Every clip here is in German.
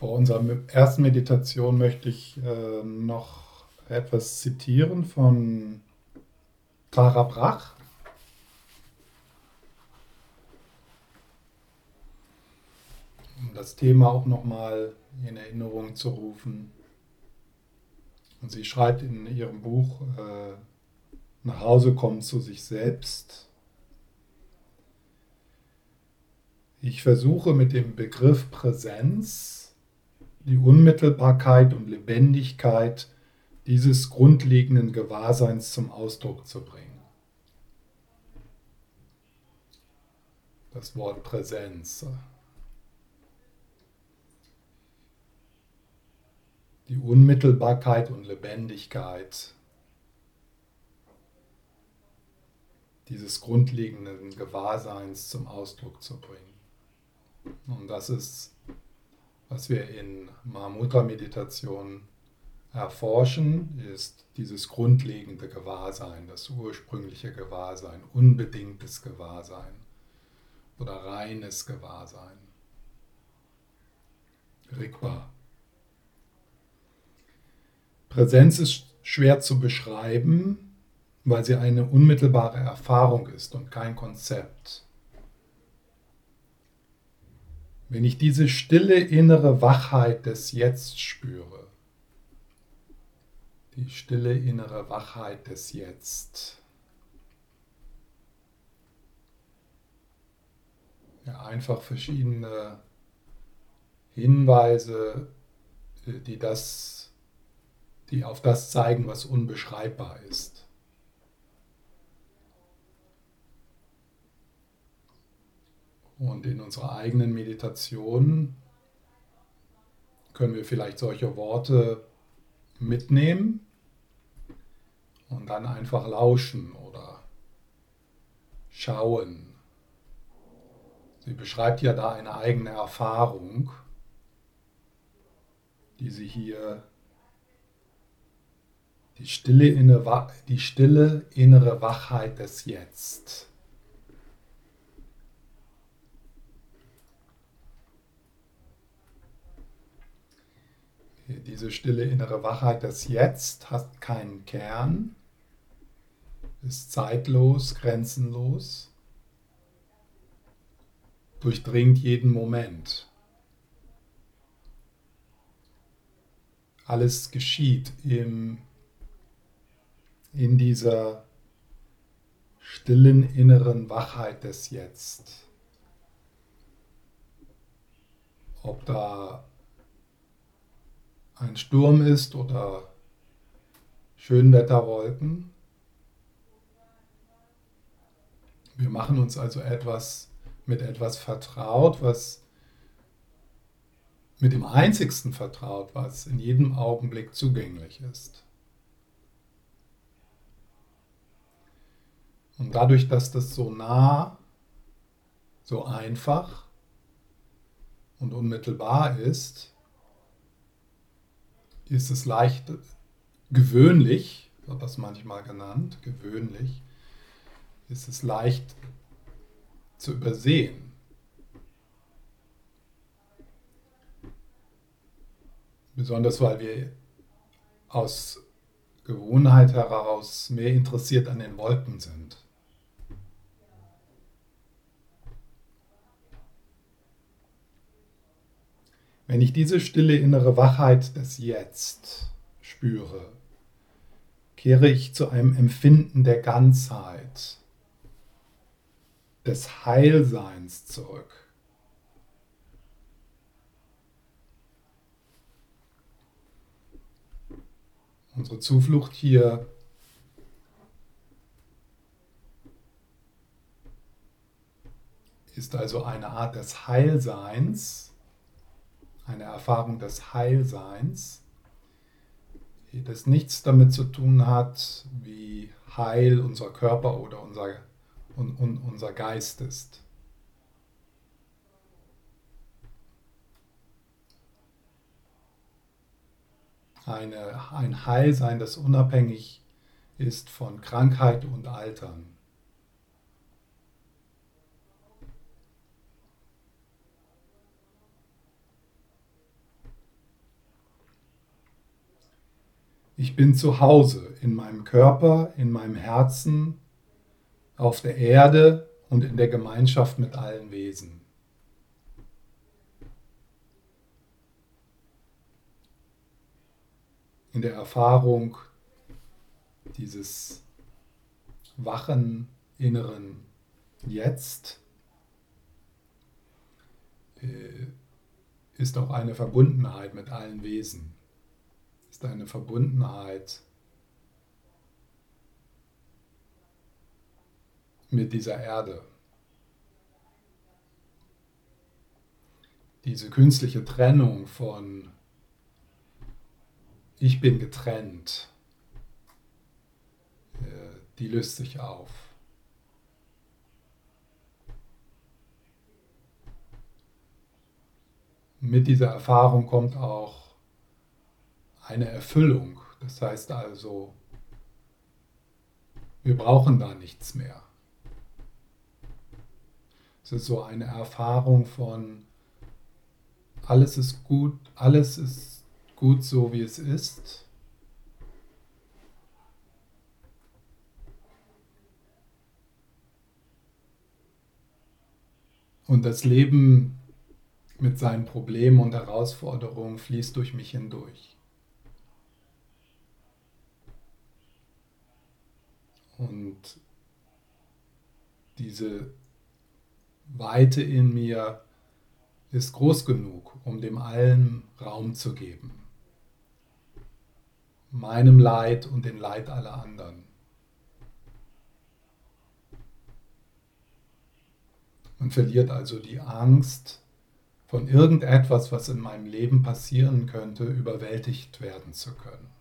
Vor unserer ersten Meditation möchte ich äh, noch etwas zitieren von Tara Brach. Um das Thema auch nochmal in Erinnerung zu rufen. Und sie schreibt in ihrem Buch äh, Nach Hause kommen zu sich selbst. Ich versuche mit dem Begriff Präsenz die Unmittelbarkeit und Lebendigkeit dieses grundlegenden Gewahrseins zum Ausdruck zu bringen. Das Wort Präsenz. Die Unmittelbarkeit und Lebendigkeit dieses grundlegenden Gewahrseins zum Ausdruck zu bringen. Und das ist, was wir in Mahamudra-Meditation erforschen, ist dieses grundlegende Gewahrsein, das ursprüngliche Gewahrsein, unbedingtes Gewahrsein oder reines Gewahrsein. Rigpa. Präsenz ist schwer zu beschreiben, weil sie eine unmittelbare Erfahrung ist und kein Konzept. Wenn ich diese stille innere Wachheit des Jetzt spüre, die stille innere Wachheit des Jetzt, ja, einfach verschiedene Hinweise, die das, die auf das zeigen, was unbeschreibbar ist. Und in unserer eigenen Meditation können wir vielleicht solche Worte mitnehmen und dann einfach lauschen oder schauen. Sie beschreibt ja da eine eigene Erfahrung, die sie hier die stille, die stille innere Wachheit des Jetzt diese stille innere Wachheit, das Jetzt hat keinen Kern, ist zeitlos, grenzenlos, durchdringt jeden Moment. Alles geschieht im, in dieser stillen inneren Wachheit des Jetzt. Ob da ein Sturm ist oder Schönwetterwolken. Wir machen uns also etwas mit etwas vertraut, was mit dem einzigsten vertraut, was in jedem Augenblick zugänglich ist. Und dadurch, dass das so nah, so einfach und unmittelbar ist, ist es leicht gewöhnlich, wird das manchmal genannt, gewöhnlich, ist es leicht zu übersehen. Besonders weil wir aus Gewohnheit heraus mehr interessiert an den Wolken sind. Wenn ich diese stille innere Wachheit des Jetzt spüre, kehre ich zu einem Empfinden der Ganzheit, des Heilseins zurück. Unsere Zuflucht hier ist also eine Art des Heilseins eine Erfahrung des Heilseins, das nichts damit zu tun hat, wie heil unser Körper oder unser, un, un, unser Geist ist. Eine, ein Heilsein, das unabhängig ist von Krankheit und Altern. Ich bin zu Hause in meinem Körper, in meinem Herzen, auf der Erde und in der Gemeinschaft mit allen Wesen. In der Erfahrung dieses wachen inneren Jetzt äh, ist auch eine Verbundenheit mit allen Wesen, ist eine Verbundenheit mit dieser Erde. Diese künstliche Trennung von ich bin getrennt, äh, die löst sich auf. mit dieser Erfahrung kommt auch eine Erfüllung. Das heißt also, wir brauchen da nichts mehr. Es ist so eine Erfahrung von, alles ist gut, alles ist gut so, wie es ist. Und das Leben mit seinen Problemen und Herausforderungen fließt durch mich hindurch. Und diese Weite in mir ist groß genug, um dem allen Raum zu geben. Meinem Leid und dem Leid aller anderen. Man verliert also die Angst, von irgendetwas, was in meinem Leben passieren könnte, überwältigt werden zu können.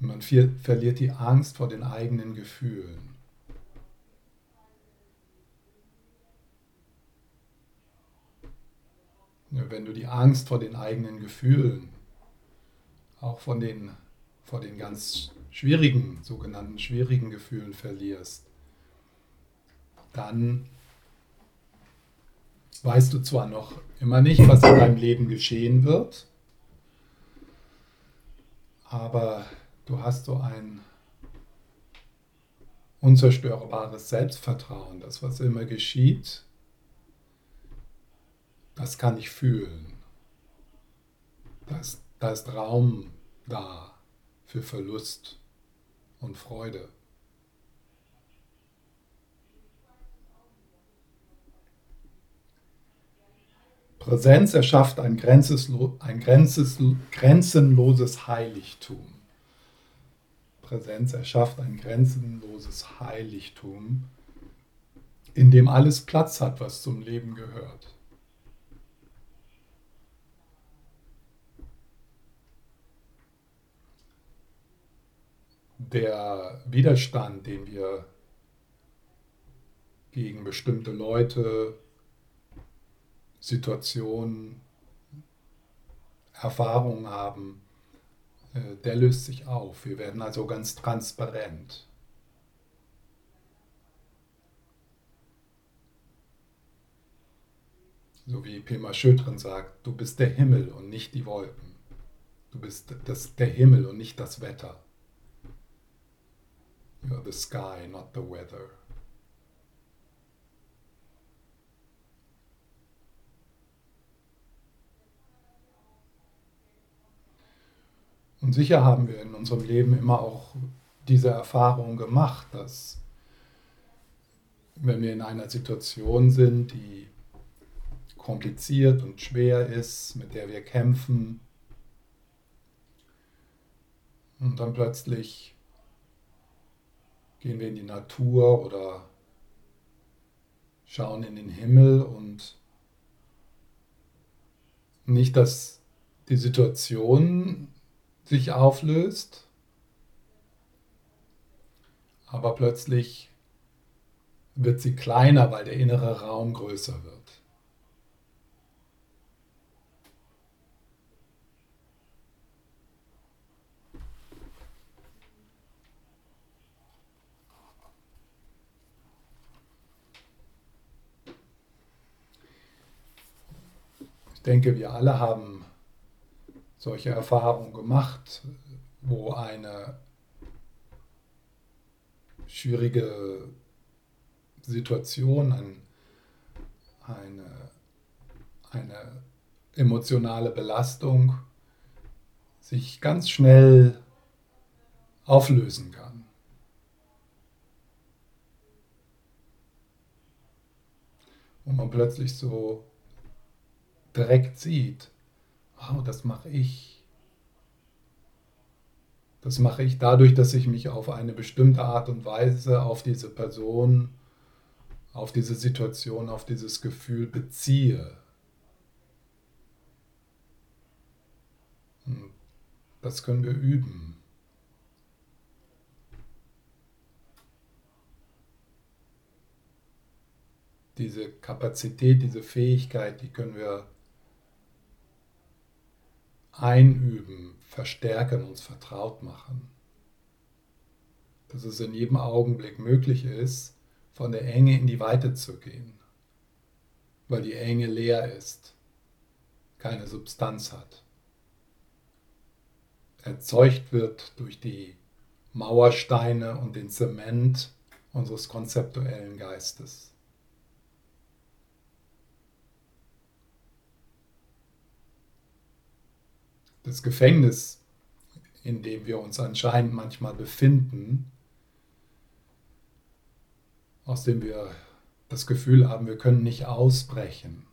Man verliert die Angst vor den eigenen Gefühlen. Wenn du die Angst vor den eigenen Gefühlen, auch von den, vor den ganz schwierigen, sogenannten schwierigen Gefühlen verlierst, dann weißt du zwar noch immer nicht, was in deinem Leben geschehen wird, aber du hast so ein unzerstörbares Selbstvertrauen, dass was immer geschieht, das kann ich fühlen. Da ist, da ist Raum da für Verlust und Freude. Präsenz erschafft ein grenzenloses Heiligtum. Präsenz erschafft ein grenzenloses Heiligtum, in dem alles Platz hat, was zum Leben gehört. Der Widerstand, den wir gegen bestimmte Leute, Situationen, Erfahrungen haben, der löst sich auf. Wir werden also ganz transparent. So wie Pema Schödrin sagt, du bist der Himmel und nicht die Wolken. Du bist das, der Himmel und nicht das Wetter. You're the sky, not the weather. Und sicher haben wir in unserem Leben immer auch diese Erfahrung gemacht, dass wenn wir in einer Situation sind, die kompliziert und schwer ist, mit der wir kämpfen, und dann plötzlich gehen wir in die Natur oder schauen in den Himmel und nicht, dass die Situation sich auflöst, aber plötzlich wird sie kleiner, weil der innere Raum größer wird. Ich denke, wir alle haben solche Erfahrungen gemacht, wo eine schwierige Situation, ein, eine, eine emotionale Belastung sich ganz schnell auflösen kann. Und man plötzlich so direkt sieht, wow, das mache ich. Das mache ich dadurch, dass ich mich auf eine bestimmte Art und Weise auf diese Person, auf diese Situation, auf dieses Gefühl beziehe. Und das können wir üben. Diese Kapazität, diese Fähigkeit, die können wir einüben, verstärken, uns vertraut machen. Dass es in jedem Augenblick möglich ist, von der Enge in die Weite zu gehen, weil die Enge leer ist, keine Substanz hat. Erzeugt wird durch die Mauersteine und den Zement unseres konzeptuellen Geistes. Das Gefängnis, in dem wir uns anscheinend manchmal befinden, aus dem wir das Gefühl haben, wir können nicht ausbrechen.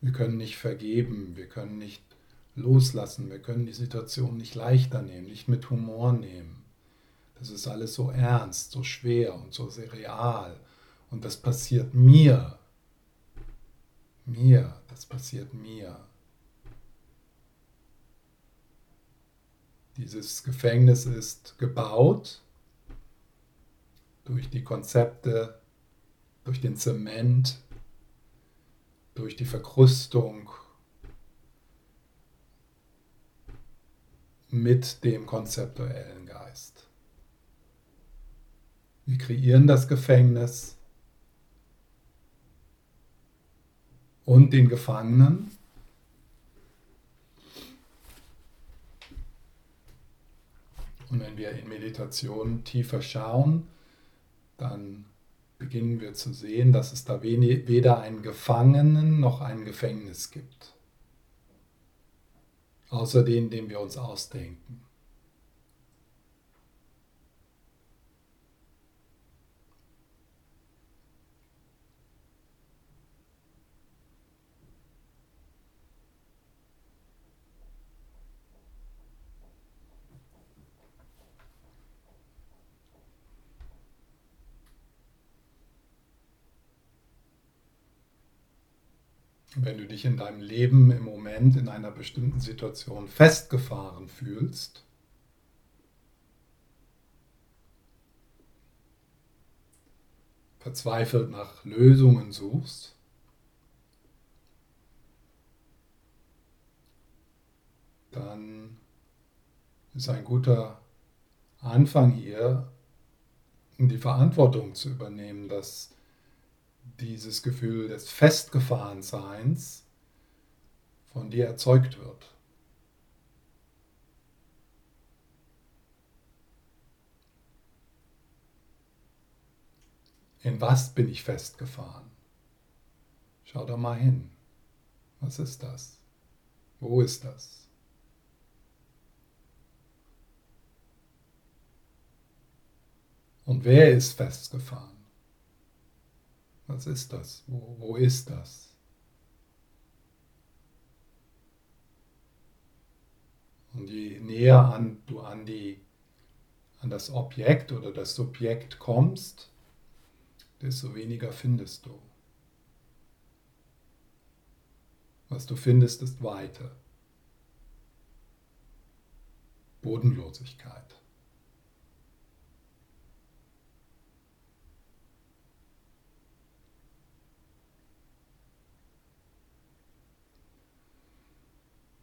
Wir können nicht vergeben, wir können nicht loslassen, wir können die Situation nicht leichter nehmen, nicht mit Humor nehmen. Das ist alles so ernst, so schwer und so sehr real. Und das passiert mir. Mir das passiert mir. Dieses Gefängnis ist gebaut durch die Konzepte, durch den Zement, durch die Verkrustung mit dem konzeptuellen Geist. Wir kreieren das Gefängnis und den Gefangenen. Und wenn wir in Meditation tiefer schauen, dann beginnen wir zu sehen, dass es da weder einen Gefangenen noch ein Gefängnis gibt, außer den, den wir uns ausdenken. Wenn du dich in deinem Leben im Moment in einer bestimmten Situation festgefahren fühlst, verzweifelt nach Lösungen suchst, dann ist ein guter Anfang hier, die Verantwortung zu übernehmen, dass dieses Gefühl des Festgefahrenseins von dir erzeugt wird. In was bin ich festgefahren? Schau da mal hin. Was ist das? Wo ist das? Und wer ist festgefahren? Was ist das? Wo, wo ist das? Und je näher an, du an, die, an das Objekt oder das Subjekt kommst, desto weniger findest du. Was du findest, ist Weite, Bodenlosigkeit.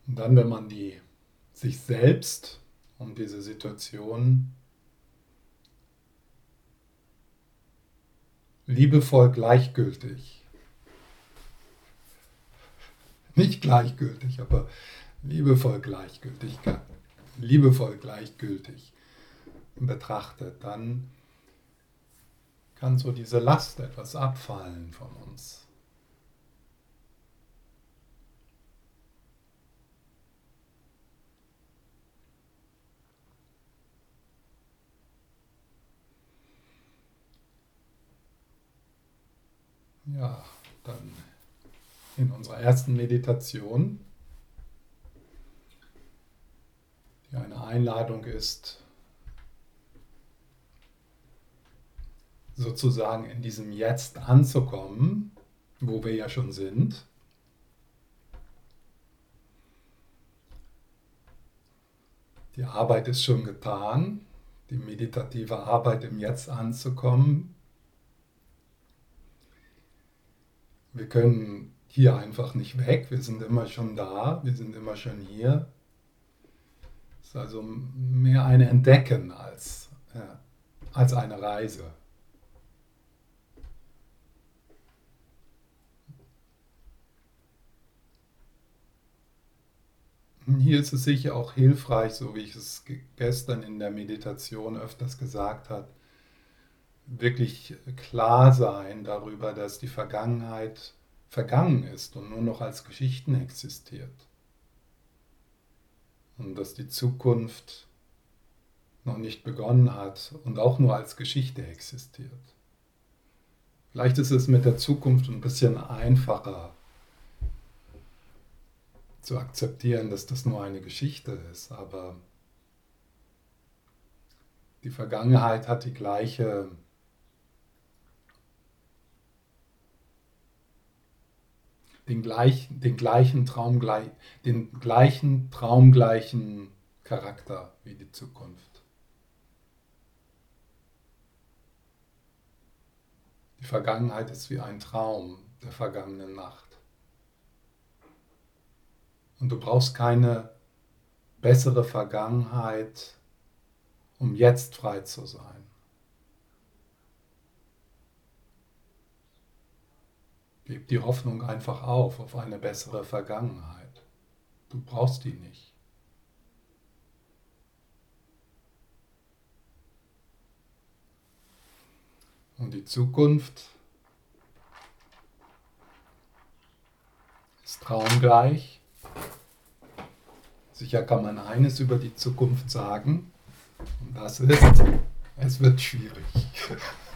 Und dann, wenn man die, sich selbst und diese Situation liebevoll gleichgültig nicht gleichgültig, aber liebevoll gleichgültig, liebevoll gleichgültig betrachtet, dann kann so diese Last etwas abfallen von uns. Ja, dann in unserer ersten Meditation, die eine Einladung ist, sozusagen in diesem Jetzt anzukommen, wo wir ja schon sind. Die Arbeit ist schon getan, die meditative Arbeit im Jetzt anzukommen. Wir können hier einfach nicht weg, wir sind immer schon da, wir sind immer schon hier. Es ist also mehr ein Entdecken als, ja, als eine Reise. Hier ist es sicher auch hilfreich, so wie ich es gestern in der Meditation öfters gesagt habe, wirklich klar sein darüber, dass die Vergangenheit vergangen ist und nur noch als Geschichten existiert. Und dass die Zukunft noch nicht begonnen hat und auch nur als Geschichte existiert. Vielleicht ist es mit der Zukunft ein bisschen einfacher zu akzeptieren, dass das nur eine Geschichte ist, aber die Vergangenheit hat die gleiche den, gleich, den gleichen Traum, den gleichen traumgleichen Charakter wie die Zukunft. Die Vergangenheit ist wie ein Traum der vergangenen Nacht. Und du brauchst keine bessere Vergangenheit, um jetzt frei zu sein. Gib die Hoffnung einfach auf, auf eine bessere Vergangenheit. Du brauchst die nicht. Und die Zukunft ist traumgleich. Sicher kann man eines über die Zukunft sagen, und das ist, es wird schwierig.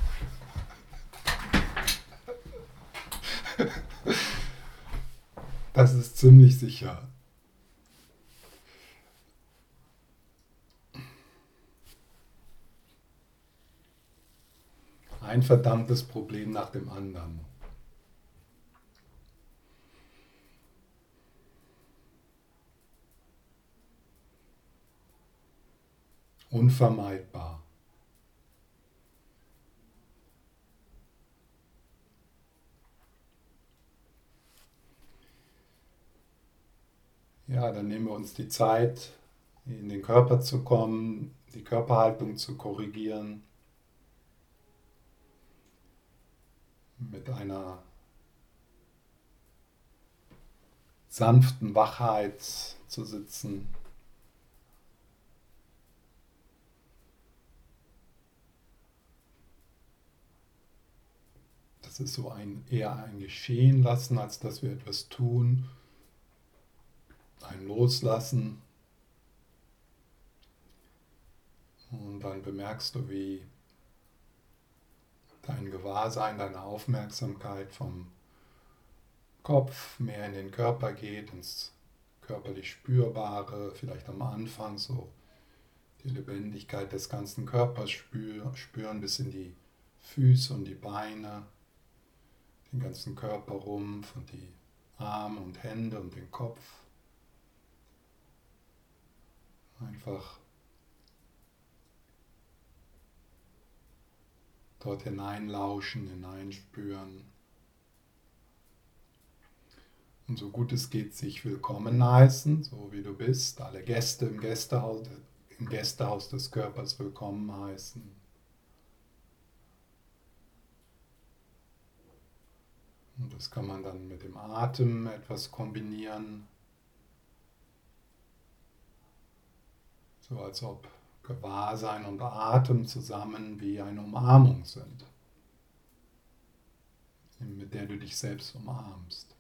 Das ist ziemlich sicher. Ein verdammtes Problem nach dem anderen. Unvermeidbar. Ja, dann nehmen wir uns die Zeit, in den Körper zu kommen, die Körperhaltung zu korrigieren, mit einer sanften Wachheit zu sitzen. Das ist so ein eher ein Geschehen lassen, als dass wir etwas tun ein Loslassen. Und dann bemerkst du, wie dein Gewahrsein, deine Aufmerksamkeit vom Kopf mehr in den Körper geht, ins körperlich Spürbare, vielleicht am Anfang so die Lebendigkeit des ganzen Körpers spüren bis in die Füße und die Beine, den ganzen Körperrumpf und die Arme und Hände und den Kopf. Einfach dort hineinlauschen, hineinspüren. Und so gut es geht, sich willkommen heißen, so wie du bist. Alle Gäste im Gästehaus, im Gästehaus des Körpers willkommen heißen. Und Und das kann man dann mit dem Atem etwas kombinieren. So als ob Gewahrsein und Atem zusammen wie eine Umarmung sind, mit der du dich selbst umarmst,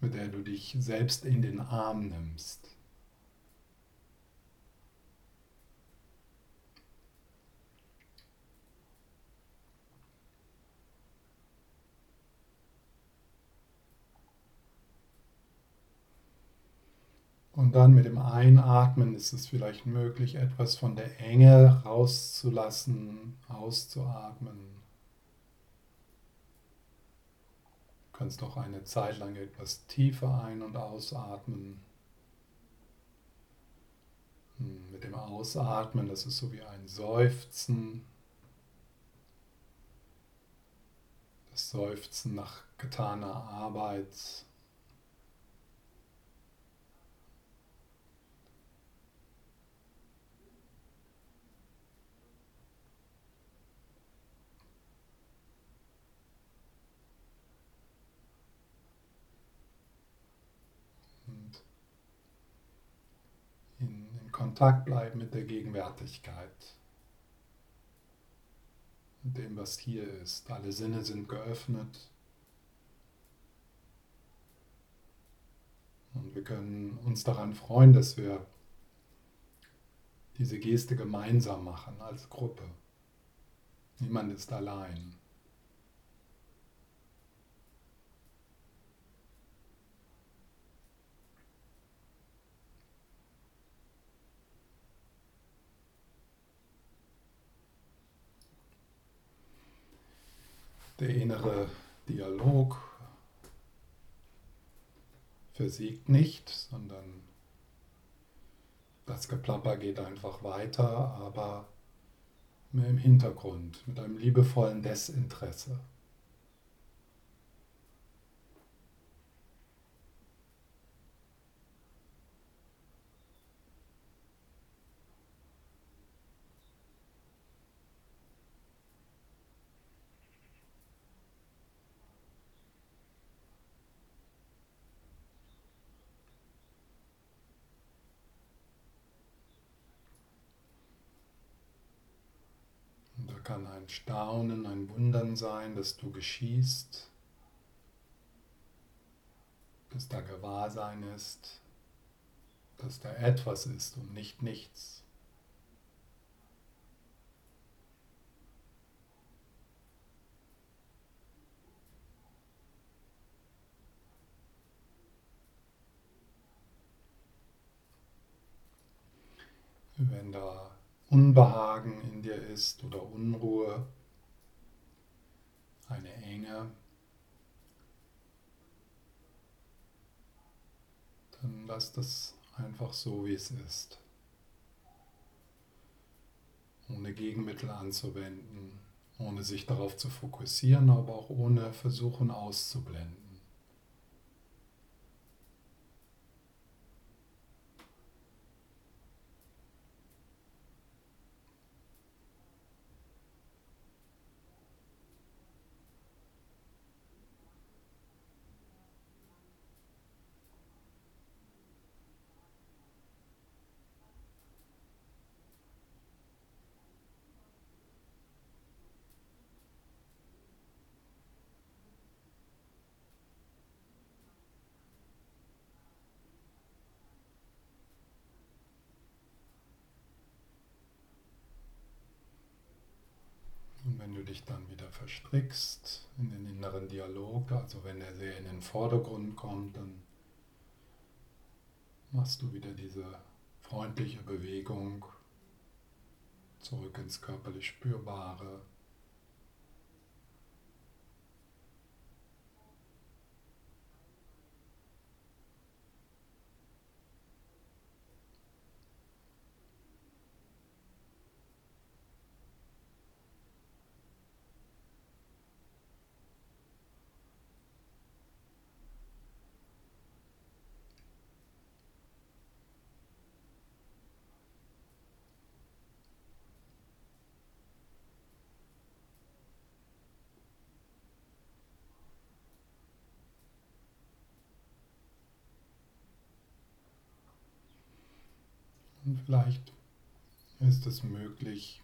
mit der du dich selbst in den Arm nimmst. Und dann mit dem Einatmen ist es vielleicht möglich, etwas von der Enge rauszulassen, auszuatmen. Du kannst auch eine Zeit lang etwas tiefer ein- und ausatmen. Hm, mit dem Ausatmen, das ist so wie ein Seufzen. Das Seufzen nach getaner Arbeit. Kontakt bleiben mit der Gegenwärtigkeit, mit dem, was hier ist. Alle Sinne sind geöffnet. Und wir können uns daran freuen, dass wir diese Geste gemeinsam machen als Gruppe. Niemand ist allein. Der innere Dialog versiegt nicht, sondern das Geplapper geht einfach weiter, aber mehr im Hintergrund, mit einem liebevollen Desinteresse. Kann ein Staunen, ein Wundern sein, dass du geschießt, dass da Gewahrsein ist, dass da etwas ist und nicht nichts. Wenn da Unbehagen in dir ist oder Unruhe, eine Enge, dann lass das einfach so, wie es ist. Ohne Gegenmittel anzuwenden, ohne sich darauf zu fokussieren, aber auch ohne versuchen auszublenden. wenn du dich dann wieder verstrickst in den inneren Dialog, also wenn er sehr in den Vordergrund kommt, dann machst du wieder diese freundliche Bewegung zurück ins körperlich Spürbare. Vielleicht ist es möglich,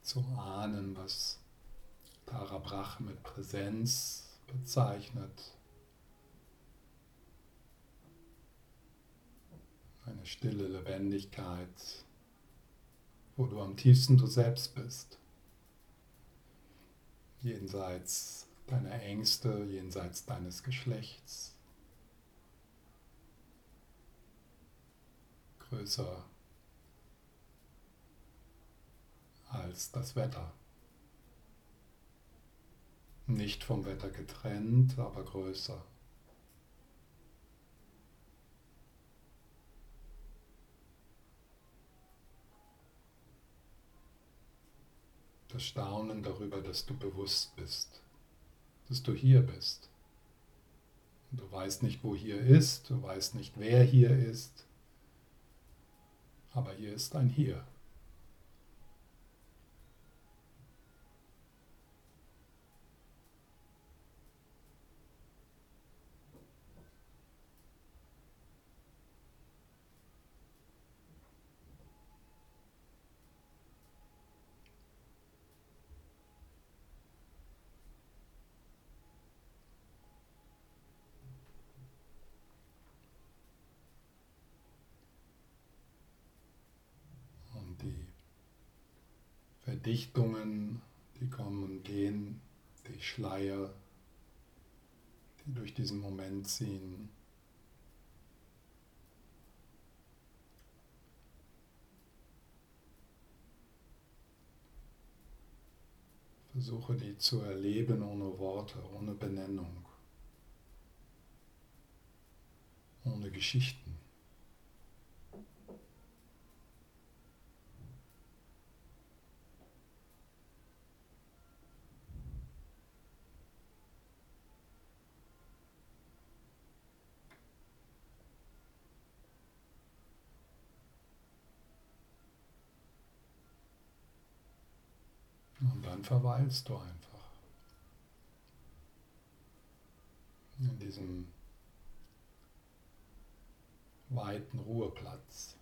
zu ahnen, was Tara Brach mit Präsenz bezeichnet. Eine stille Lebendigkeit, wo du am tiefsten du selbst bist. Jenseits deiner Ängste, jenseits deines Geschlechts. Größer als das Wetter. Nicht vom Wetter getrennt, aber größer. Das Staunen darüber, dass du bewusst bist, dass du hier bist. Du weißt nicht, wo hier ist, du weißt nicht, wer hier ist, aber hier ist ein Hier. Verdichtungen, die kommen und gehen, die Schleier, die durch diesen Moment ziehen. Versuche die zu erleben ohne Worte, ohne Benennung, ohne Geschichten. dann verweilst du einfach in diesem weiten Ruheplatz.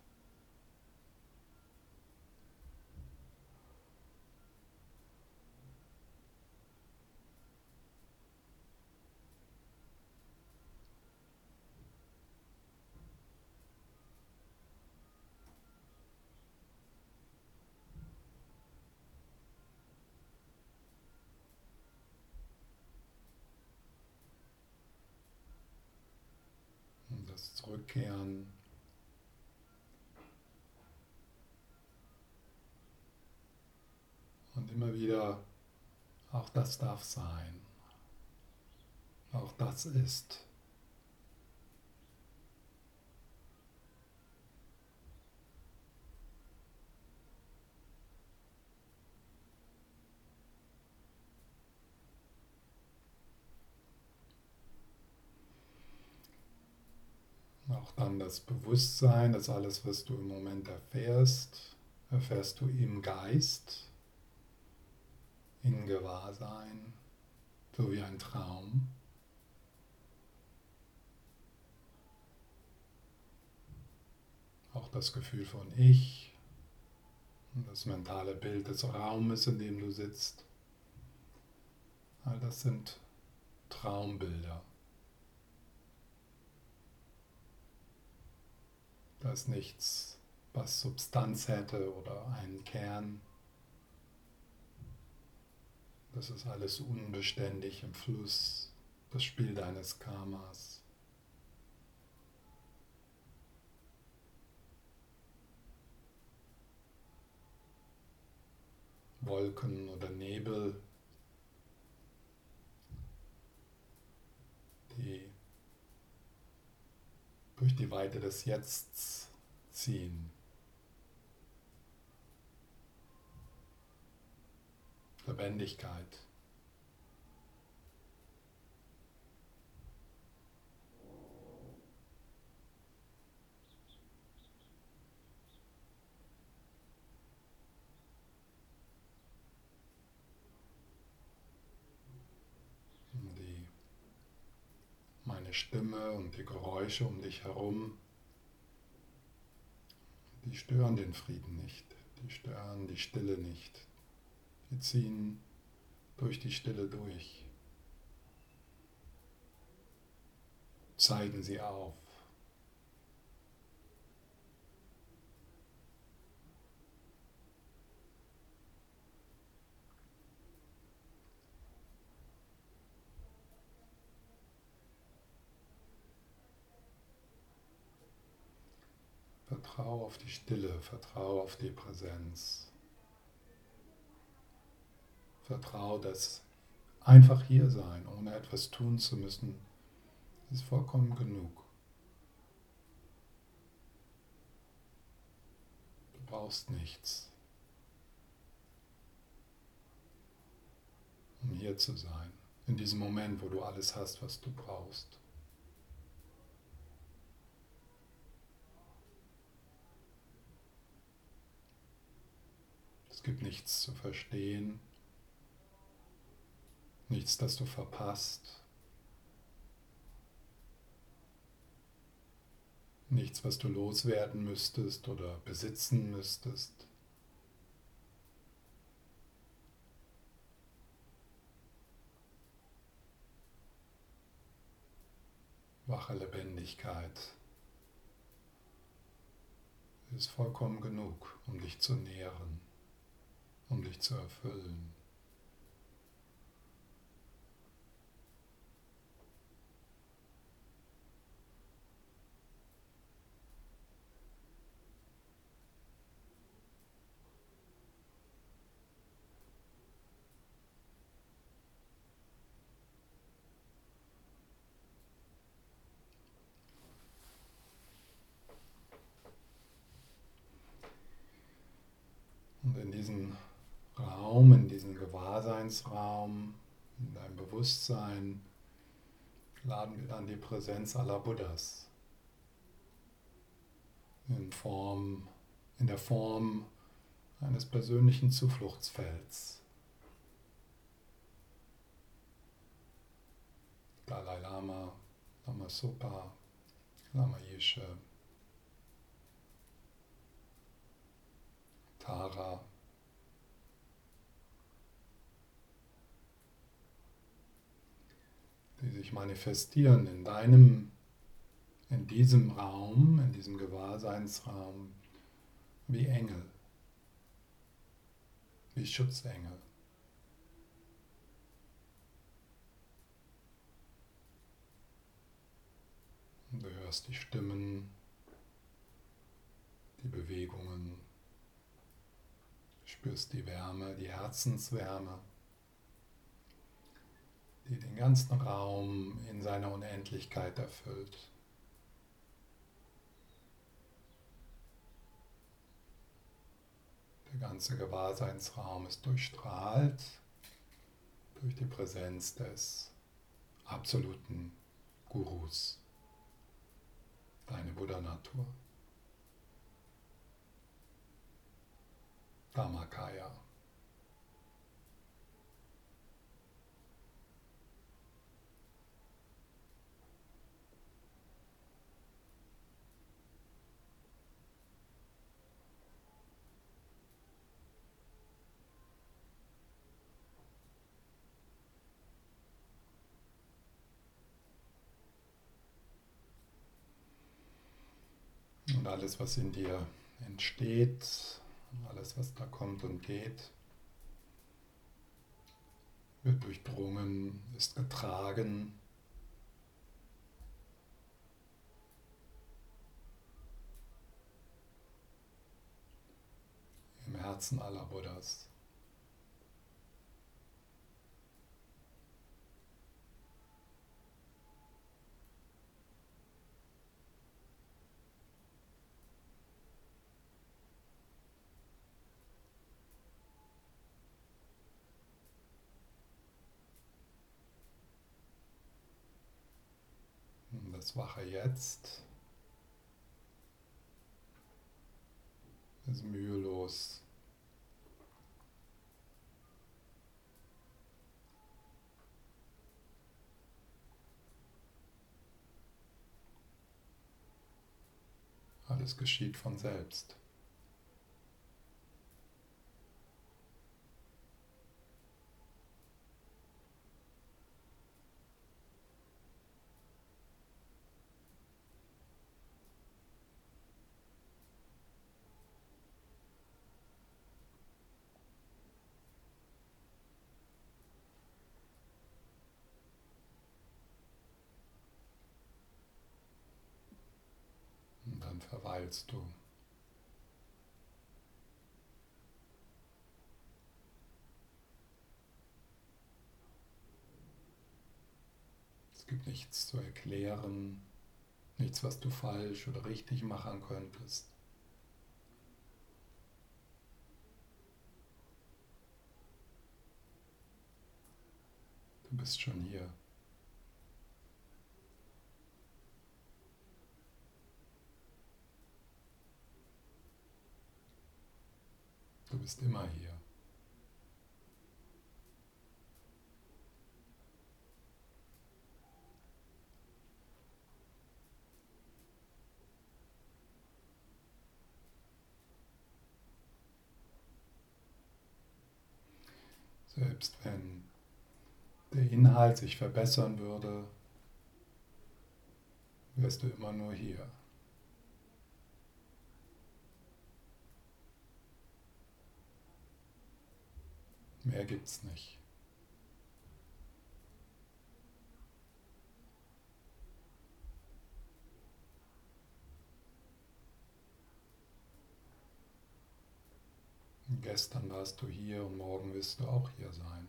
Zurückkehren. Und immer wieder, auch das darf sein. Auch das ist. Dann das Bewusstsein, dass alles, was du im Moment erfährst, erfährst du im Geist, in Gewahrsein, so wie ein Traum. Auch das Gefühl von Ich, das mentale Bild des Raumes, in dem du sitzt, all das sind Traumbilder. Da ist nichts, was Substanz hätte oder einen Kern. Das ist alles unbeständig im Fluss, das Spiel deines Karmas. Wolken oder Nebel, die durch die Weite des Jetzts ziehen. Lebendigkeit. Stimme und die Geräusche um dich herum, die stören den Frieden nicht, die stören die Stille nicht, die ziehen durch die Stille durch, zeigen sie auf. Vertraue auf die Stille, vertraue auf die Präsenz. Vertraue, dass einfach hier sein, ohne etwas tun zu müssen, ist vollkommen genug. Du brauchst nichts, um hier zu sein, in diesem Moment, wo du alles hast, was du brauchst. Es gibt nichts zu verstehen, nichts, das du verpasst, nichts, was du loswerden müsstest oder besitzen müsstest. Wache Lebendigkeit. Ist vollkommen genug, um dich zu nähren um dich zu erfüllen. Und in diesen Raum, in diesen Gewahrseinsraum, in deinem Bewusstsein, laden wir dann die Präsenz aller Buddhas in Form, in der Form eines persönlichen Zufluchtsfelds. Dalai Lama, Lama Sopa, Lama Yeshe, Tara, die sich manifestieren in deinem, in diesem Raum, in diesem Gewahrseinsraum, wie Engel, wie Schutzengel. Du hörst die Stimmen, die Bewegungen, spürst die Wärme, die Herzenswärme die den ganzen Raum in seiner Unendlichkeit erfüllt. Der ganze Gewahrseinsraum ist durchstrahlt durch die Präsenz des absoluten Gurus, deine Buddha-Natur. Dhammakaya. Und alles, was in dir entsteht, alles, was da kommt und geht, wird durchdrungen, ist getragen. Im Herzen aller Buddhas. Wache Jetzt ist mühelos. Alles geschieht von selbst. Verweilst du. Es gibt nichts zu erklären, nichts, was du falsch oder richtig machen könntest. Du bist schon hier. Du bist immer hier. Selbst wenn der Inhalt sich verbessern würde, wärst du immer nur hier. Mehr gibt's nicht. Gestern warst du hier und morgen wirst du auch hier sein.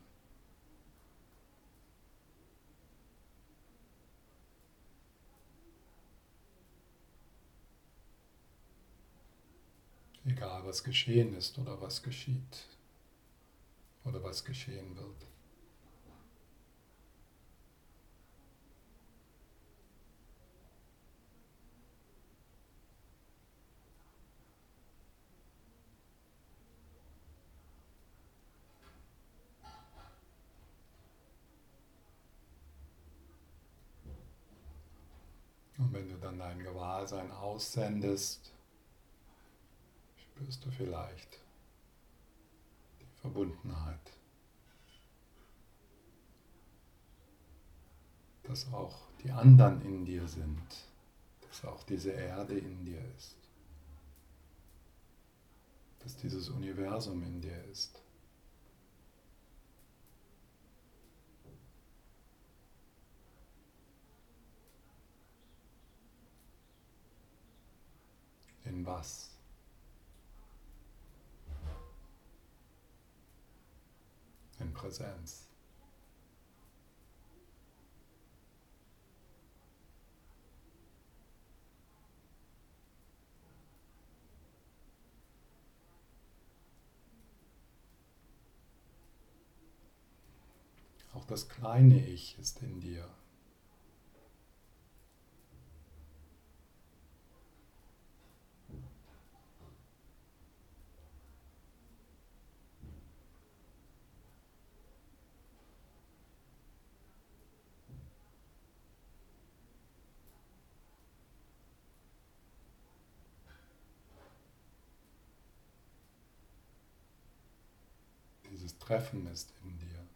Egal was geschehen ist oder was geschieht oder was geschehen wird. Und wenn du dann dein Gewahrsein aussendest, spürst du vielleicht Verbundenheit. Dass auch die anderen in dir sind, dass auch diese Erde in dir ist, dass dieses Universum in dir ist. In was? Präsenz. Auch das kleine Ich ist in dir. Treffen ist in dir.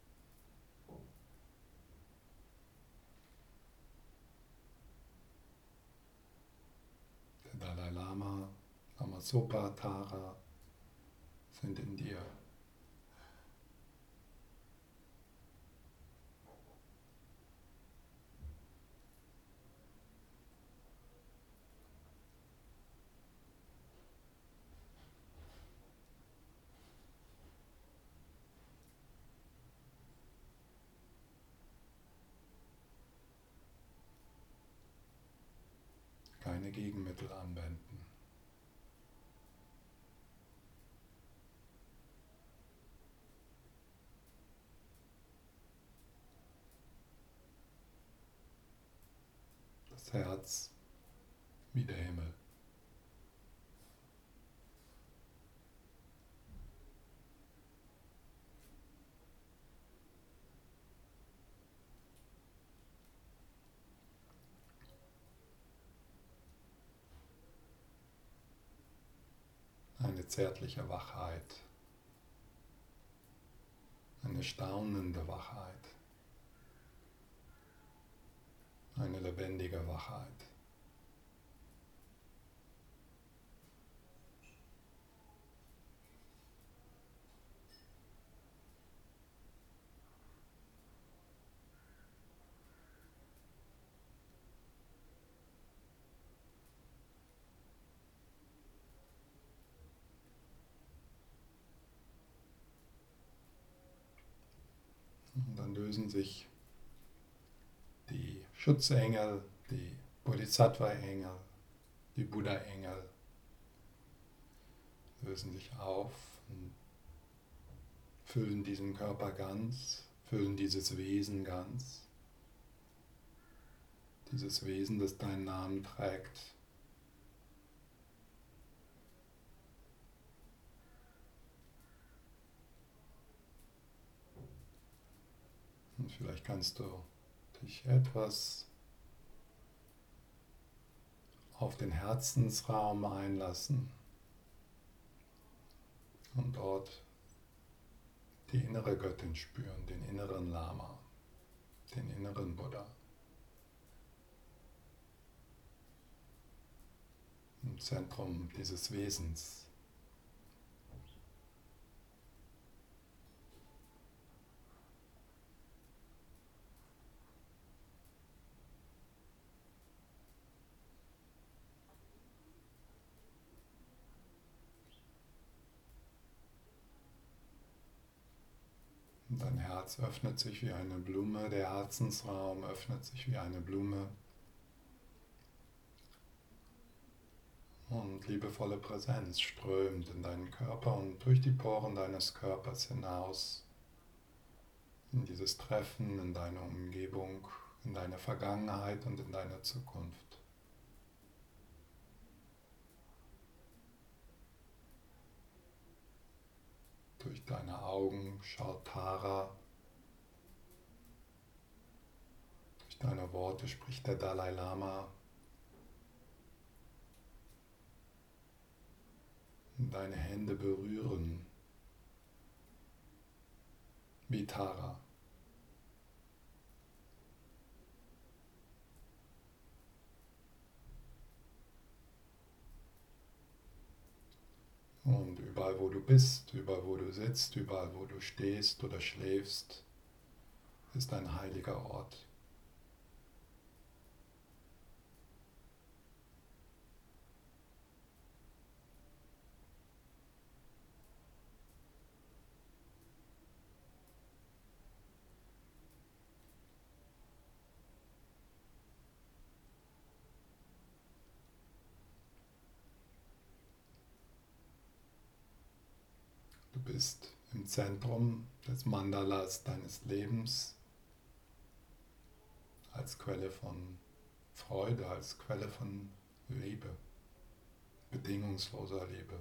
Der Dalai Lama, Lama Sopa, Tara sind in dir. keine Gegenmittel anwenden. Das Herz wie der Himmel. eine zärtliche Wachheit, eine staunende Wachheit, eine lebendige Wachheit. lösen sich Schutzengel, die Bodhisattva-Engel, die Buddha-Engel, lösen sich auf und füllen diesen Körper ganz, füllen dieses Wesen ganz, dieses Wesen, das deinen Namen trägt. Und vielleicht kannst du dich etwas auf den Herzensraum einlassen und dort die innere Göttin spüren, den inneren Lama, den inneren Buddha. Im Zentrum dieses Wesens. Dein Herz öffnet sich wie eine Blume, der Herzensraum öffnet sich wie eine Blume. Und liebevolle Präsenz strömt in deinen Körper und durch die Poren deines Körpers hinaus in dieses Treffen, in deine Umgebung, in deine Vergangenheit und in deine Zukunft. Durch deine Augen schaut Tara. Durch deine Worte spricht der Dalai Lama. Deine Hände berühren wie Tara. Und überall, wo du bist, überall, wo du sitzt, überall, wo du stehst oder schläfst, ist ein heiliger Ort. Bist im Zentrum des Mandalas deines Lebens als Quelle von Freude, als Quelle von Liebe, bedingungsloser Liebe.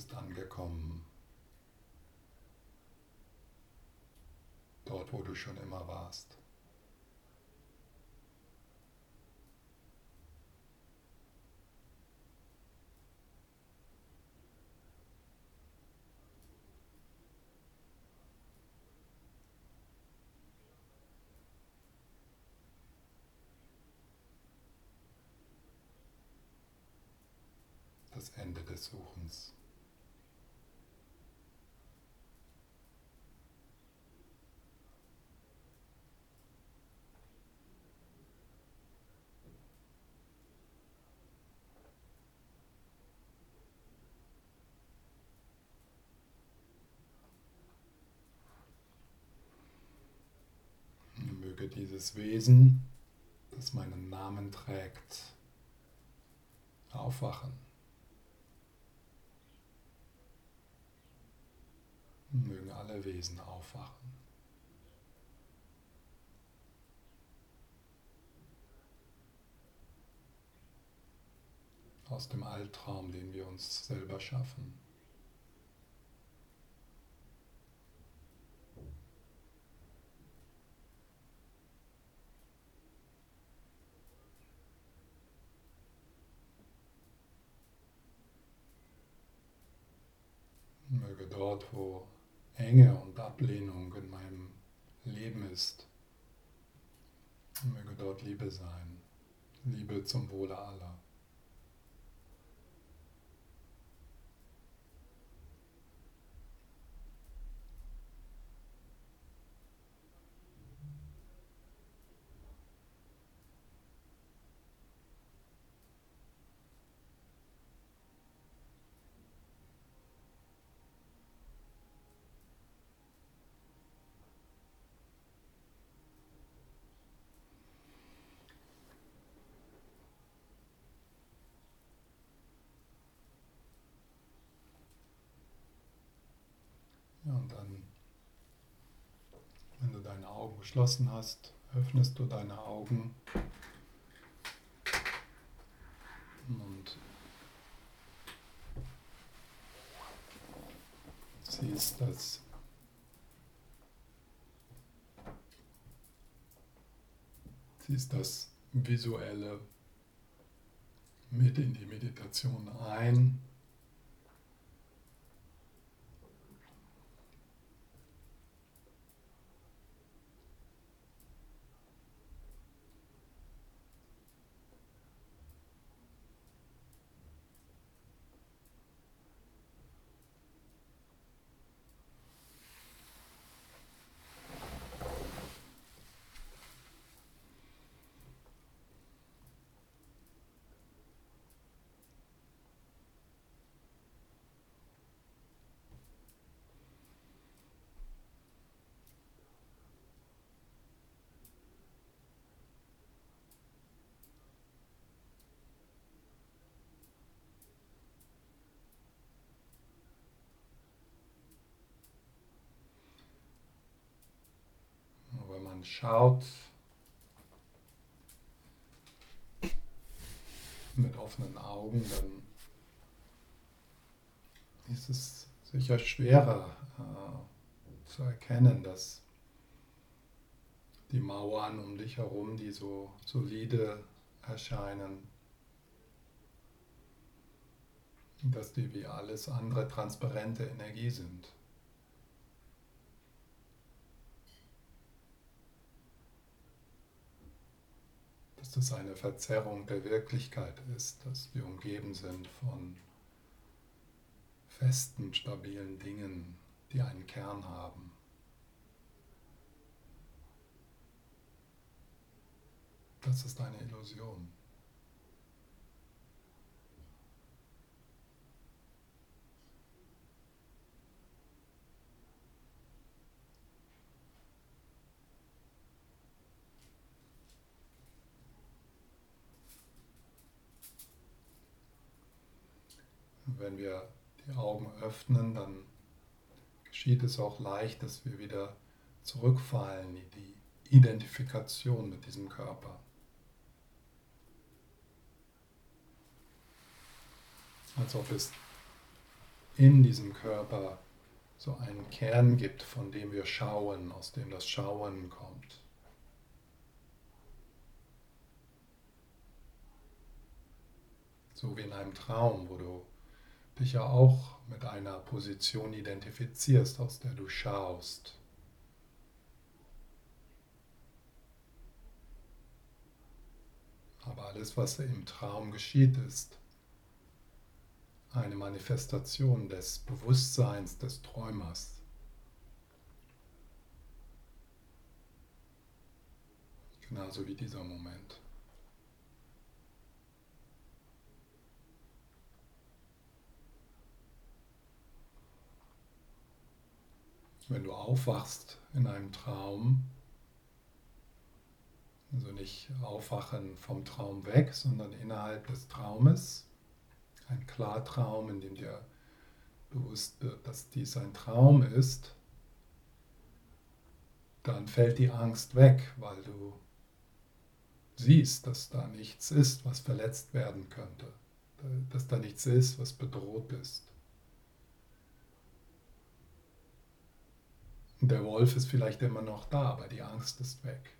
bist angekommen. Dort, wo du schon immer warst. das Ende des Suchens. möge dieses Wesen, das meinen Namen trägt, aufwachen. Mögen alle Wesen aufwachen. Aus dem Albtraum, den wir uns selber schaffen. Dort, wo Enge und Ablehnung in meinem Leben ist, möge dort Liebe sein, Liebe zum Wohle aller. Dann, wenn du deine Augen geschlossen hast, öffnest du deine Augen und siehst das siehst das Visuelle mit in die Meditation ein. Man schaut mit offenen Augen, dann ist es sicher schwerer äh, zu erkennen, dass die Mauern um dich herum, die so solide erscheinen, dass die wie alles andere transparente Energie sind. Dass das eine Verzerrung der Wirklichkeit ist, dass wir umgeben sind von festen, stabilen Dingen, die einen Kern haben. Das ist eine Illusion. Wenn wir die Augen öffnen, dann geschieht es auch leicht, dass wir wieder zurückfallen in die Identifikation mit diesem Körper. Als ob es in diesem Körper so einen Kern gibt, von dem wir schauen, aus dem das Schauen kommt. So wie in einem Traum, wo du dich ja auch mit einer Position identifizierst, aus der du schaust. Aber alles, was im Traum geschieht, ist eine Manifestation des Bewusstseins des Träumers. Genauso wie dieser Moment. Wenn du aufwachst in einem Traum, also nicht aufwachen vom Traum weg, sondern innerhalb des Traumes, ein Klartraum, in dem dir bewusst wird, dass dies ein Traum ist, dann fällt die Angst weg, weil du siehst, dass da nichts ist, was verletzt werden könnte. dass da nichts ist, was bedroht ist. Und der Wolf ist vielleicht immer noch da, aber die Angst ist weg.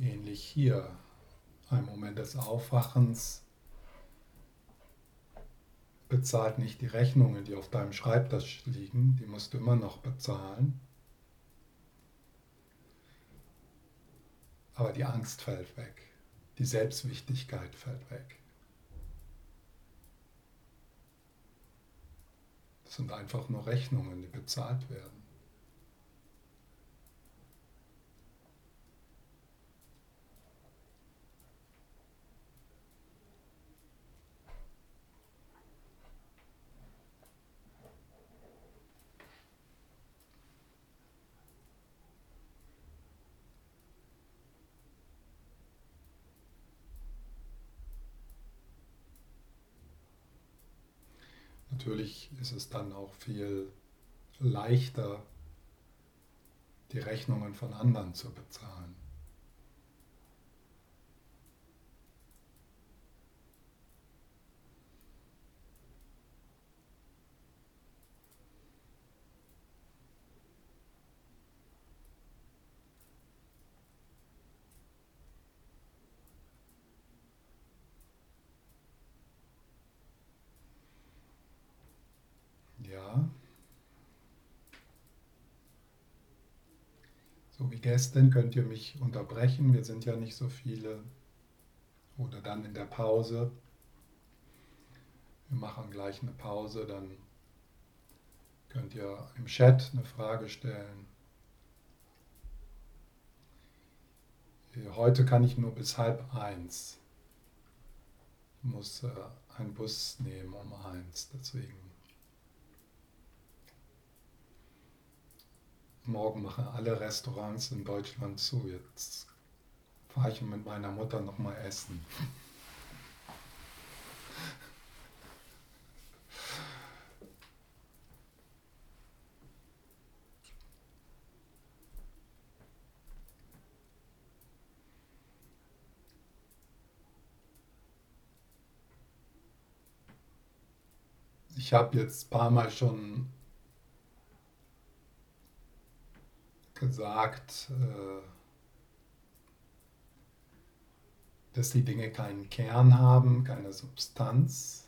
Ähnlich hier, ein Moment des Aufwachens bezahlt nicht die Rechnungen, die auf deinem Schreibtisch liegen, die musst du immer noch bezahlen. Aber die Angst fällt weg, die Selbstwichtigkeit fällt weg. Das sind einfach nur Rechnungen, die bezahlt werden. Natürlich ist es dann auch viel leichter, die Rechnungen von anderen zu bezahlen. Wie gestern könnt ihr mich unterbrechen. Wir sind ja nicht so viele. Oder dann in der Pause. Wir machen gleich eine Pause, dann könnt ihr im Chat eine Frage stellen. Heute kann ich nur bis halb eins. Ich muss äh, einen Bus nehmen um eins, deswegen morgen machen alle Restaurants in Deutschland zu. Jetzt fahre ich mit meiner Mutter nochmal essen. Ich habe jetzt ein paar Mal schon gesagt, äh, dass die Dinge keinen Kern haben, keine Substanz.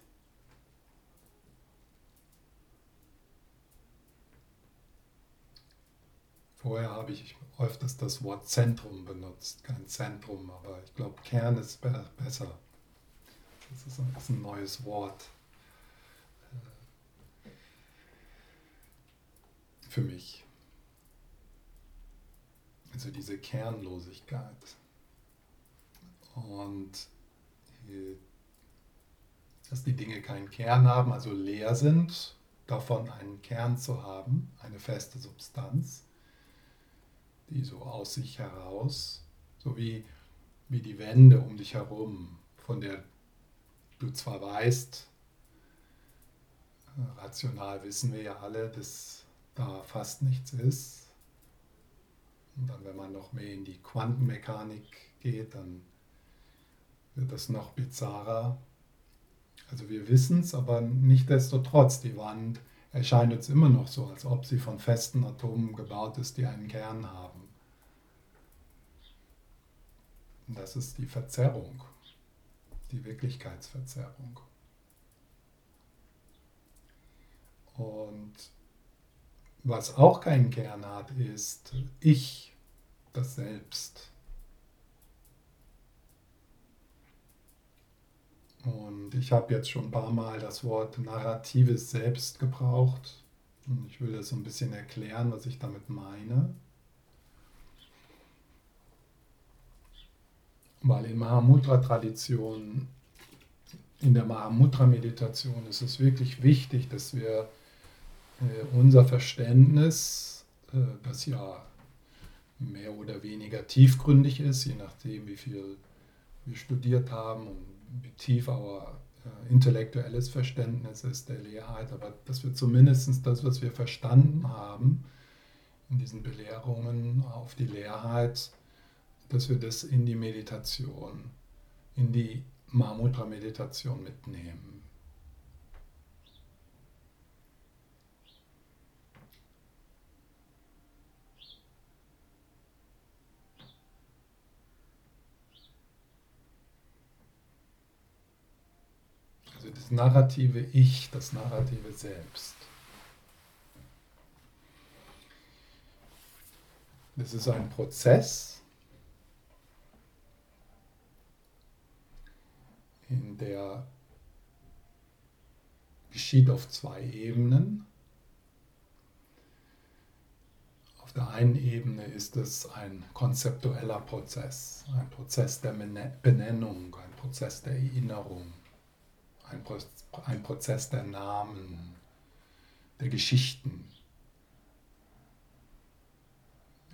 Vorher habe ich öfters das Wort Zentrum benutzt, kein Zentrum, aber ich glaube, Kern ist besser. Das ist ein, neues Wort äh, für mich. Also diese Kernlosigkeit. Und äh, dass die Dinge keinen Kern haben, also leer sind, davon einen Kern zu haben, eine feste Substanz, die so aus sich heraus, so wie, wie die Wände um dich herum, von der du zwar weißt, äh, rational wissen wir ja alle, dass da fast nichts ist, und dann, wenn man noch mehr in die Quantenmechanik geht, dann wird das noch bizarrer. Also wir wissen es, aber nichtdestotrotz, die Wand erscheint uns immer noch so, als ob sie von festen Atomen gebaut ist, die einen Kern haben. Und das ist die Verzerrung, die Wirklichkeitsverzerrung. Und was auch keinen Kern hat, ist ich, das Selbst. Und ich habe jetzt schon ein paar Mal das Wort narratives Selbst gebraucht. Und ich will das so ein bisschen erklären, was ich damit meine. Weil in Mahamudra-Tradition, in der Mahamudra-Meditation ist es wirklich wichtig, dass wir äh, unser Verständnis, äh, das ja mehr oder weniger tiefgründig ist, je nachdem, wie viel wir studiert haben und wie tief our äh, intellektuelles Verständnis ist der Leerheit, aber dass wir zumindest das, was wir verstanden haben in diesen Belehrungen auf die Leerheit, dass wir das in die Meditation, in die Mahamudra-Meditation mitnehmen. Das narrative Ich, das narrative Selbst. Das ist ein Prozess, in der geschieht auf zwei Ebenen. Auf der einen Ebene ist es ein konzeptueller Prozess, ein Prozess der Benennung, ein Prozess der Erinnerung ein, Pro ein Prozess der Namen, der Geschichten.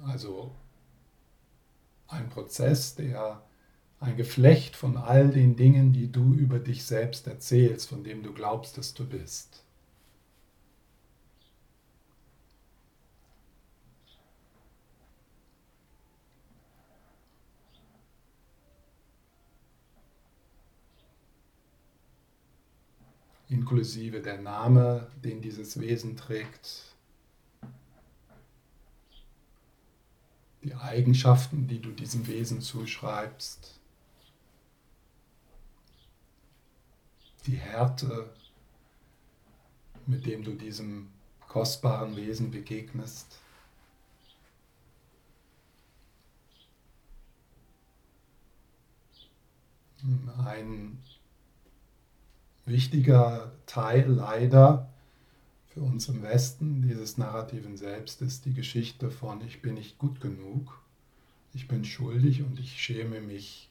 Also ein Prozess, der ein Geflecht von all den Dingen, die du über dich selbst erzählst, von dem du glaubst, dass du bist. Inklusive der Name, den dieses Wesen trägt, die Eigenschaften, die du diesem Wesen zuschreibst, die Härte, mit dem du diesem kostbaren Wesen begegnest. Ein wichtiger Teil leider für uns im Westen dieses narrativen Selbst ist die Geschichte von ich bin nicht gut genug, ich bin schuldig und ich schäme mich,